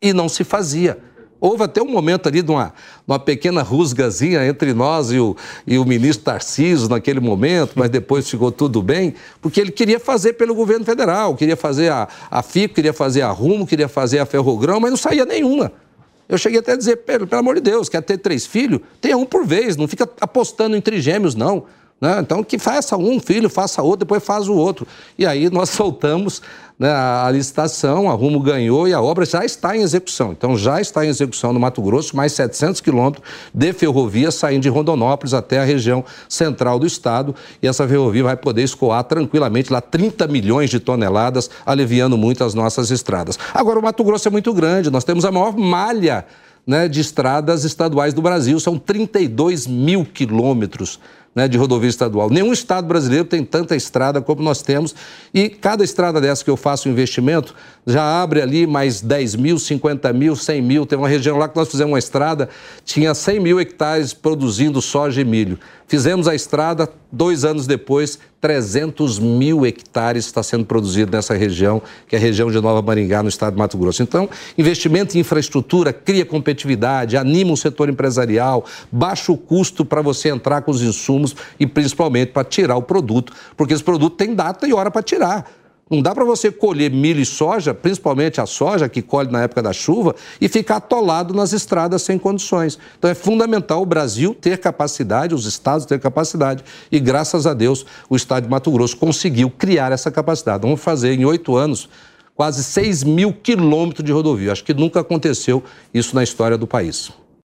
E não se fazia. Houve até um momento ali de uma, uma pequena rusgazinha entre nós e o, e o ministro Tarcísio naquele momento, mas depois ficou tudo bem, porque ele queria fazer pelo governo federal, queria fazer a, a queria fazer a Rumo, queria fazer a Ferrogrão, mas não saía nenhuma. Eu cheguei até a dizer, pelo, pelo amor de Deus, quer ter três filhos? Tenha um por vez, não fica apostando em trigêmeos, não. Né? Então, que faça um filho, faça outro, depois faz o outro. E aí nós [LAUGHS] soltamos né, a licitação, a Rumo ganhou e a obra já está em execução. Então, já está em execução no Mato Grosso, mais 700 quilômetros de ferrovia saindo de Rondonópolis até a região central do estado. E essa ferrovia vai poder escoar tranquilamente lá 30 milhões de toneladas, aliviando muito as nossas estradas. Agora, o Mato Grosso é muito grande, nós temos a maior malha né, de estradas estaduais do Brasil. São 32 mil quilômetros né, de rodovia estadual. Nenhum estado brasileiro tem tanta estrada como nós temos e cada estrada dessa que eu faço um investimento já abre ali mais 10 mil, 50 mil, 100 mil. Tem uma região lá que nós fizemos uma estrada, tinha 100 mil hectares produzindo soja e milho. Fizemos a estrada, dois anos depois, 300 mil hectares está sendo produzido nessa região, que é a região de Nova Maringá, no estado de Mato Grosso. Então, investimento em infraestrutura cria competitividade, anima o setor empresarial, baixa o custo para você entrar com os insumos e principalmente para tirar o produto, porque esse produto tem data e hora para tirar. Não dá para você colher milho e soja, principalmente a soja, que colhe na época da chuva, e ficar atolado nas estradas sem condições. Então é fundamental o Brasil ter capacidade, os estados ter capacidade, e graças a Deus o estado de Mato Grosso conseguiu criar essa capacidade. Vamos fazer em oito anos quase 6 mil quilômetros de rodovia. Acho que nunca aconteceu isso na história do país.